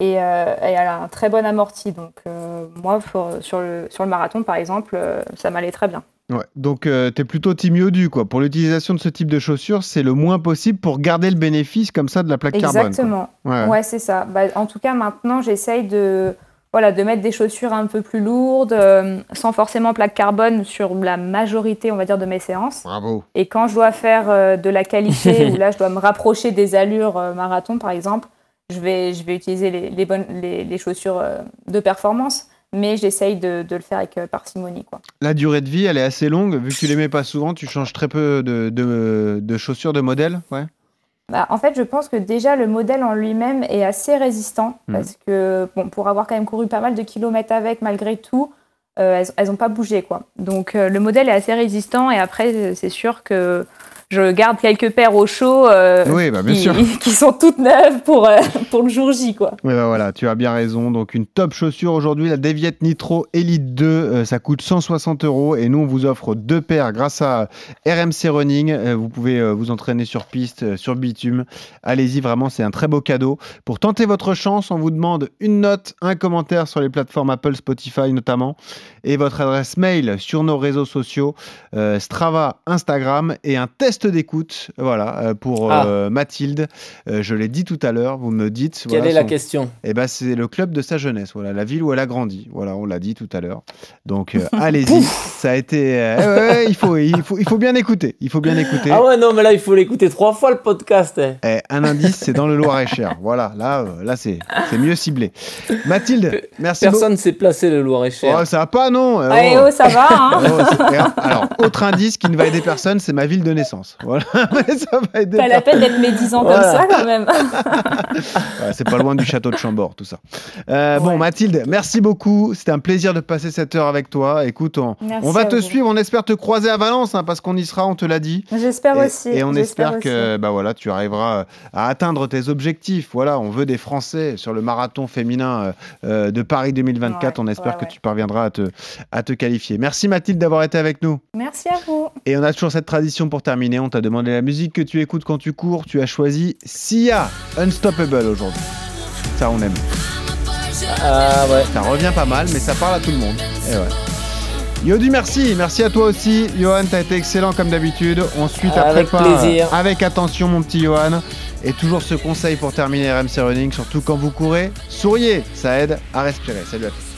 et, euh, et elle a un très bon amorti. Donc euh, moi, pour- sur, le, sur le marathon, par exemple, euh, ça m'allait très bien. Ouais. Donc, tu es plutôt team Yodu. Quoi. Pour l'utilisation de ce type de chaussure, c'est le moins possible pour garder le bénéfice comme ça de la plaque carbone. quoi. Exactement. Ouais. Ouais, c'est ça. Bah, en tout cas, maintenant, j'essaye de, voilà, de mettre des chaussures un peu plus lourdes, euh, sans forcément plaque carbone sur la majorité, on va dire, de mes séances. Bravo. Et quand je dois faire euh, de la qualité, ou là, je dois me rapprocher des allures euh, marathon, par exemple, je vais, je vais utiliser les, les bonnes, les, les chaussures de performance, mais j'essaye de, de le faire avec parcimonie. Quoi. La durée de vie, elle est assez longue. Vu que tu les mets pas souvent, tu changes très peu de, de, de chaussures, de modèles. Ouais. Bah, en fait, je pense que déjà le modèle en lui-même est assez résistant Mhm. parce que bon, pour avoir quand même couru pas mal de kilomètres avec, malgré tout, euh, elles n'ont pas bougé quoi. Donc euh, le modèle est assez résistant et après c'est sûr que je garde quelques paires au chaud euh, Oui, bah, bien qui, sûr. qui sont toutes neuves pour, euh, pour le jour J quoi. Ouais, bah voilà, tu as bien raison. Donc, une top chaussure aujourd'hui, la Deviette Nitro Elite 2. euh, ça coûte 160 euros et nous, on vous offre deux paires grâce à RMC Running. Vous pouvez vous entraîner sur piste, sur bitume. Allez-y, vraiment, c'est un très beau cadeau. Pour tenter votre chance, on vous demande une note, un commentaire sur les plateformes Apple, Spotify notamment, et votre adresse mail sur nos réseaux sociaux, Strava, Instagram, et un test d'écoute. Voilà, euh, pour euh, Mathilde. Euh, je l'ai dit tout à l'heure, vous me dites. Quelle voilà, est la question? Eh ben, c'est le club de sa jeunesse, voilà, la ville où elle a grandi. Voilà, on l'a dit tout à l'heure. Donc, euh, allez-y. Ça a été. euh, ouais, ouais, il, faut, il, faut, il faut bien écouter. Il faut bien écouter. Ah ouais, non, mais là, il faut l'écouter trois fois le podcast. eh. Eh, un indice, c'est dans le Loir-et-Cher. Voilà, là, là c'est c'est mieux ciblé. Mathilde, merci. Personne s'est placé le Loir-et-Cher. Oh, ça va pas, non Ah, eh oh, ça va hein Oh, alors, autre indice qui ne va aider personne, c'est ma ville de naissance. Voilà, mais ça va aider Pas la peine d'être médisant Voilà. comme ça quand même. Ouais, c'est pas loin du château de Chambord, tout ça. Euh, Bon. Mathilde, merci beaucoup. C'était un plaisir de passer cette heure avec toi. Écoute, on, va te vous. suivre. On espère te croiser à Valence, hein, parce qu'on y sera, on te l'a dit. J'espère aussi. et on espère que bah voilà, tu arriveras à atteindre tes objectifs. Voilà, on veut des Français sur le marathon féminin euh, euh, de Paris 2024. Ouais, on espère que tu parviendras à te, à te qualifier. Merci Mathilde d'avoir été avec nous. Merci à vous. Et on a toujours cette tradition pour terminer. On t'a demandé la musique que tu écoutes quand tu cours. Tu as choisi Sia, Unstoppable aujourd'hui. Ça, on aime. Ah ouais. Ça revient pas mal, mais ça parle à tout le monde. Et ouais. Yodu, merci. Merci à toi aussi. Johan, t'as été excellent comme d'habitude. On suit ta Avec prépa, plaisir. avec attention, mon petit Johan. Et toujours ce conseil pour terminer RMC Running, surtout quand vous courez, souriez. Ça aide à respirer. Salut à tous.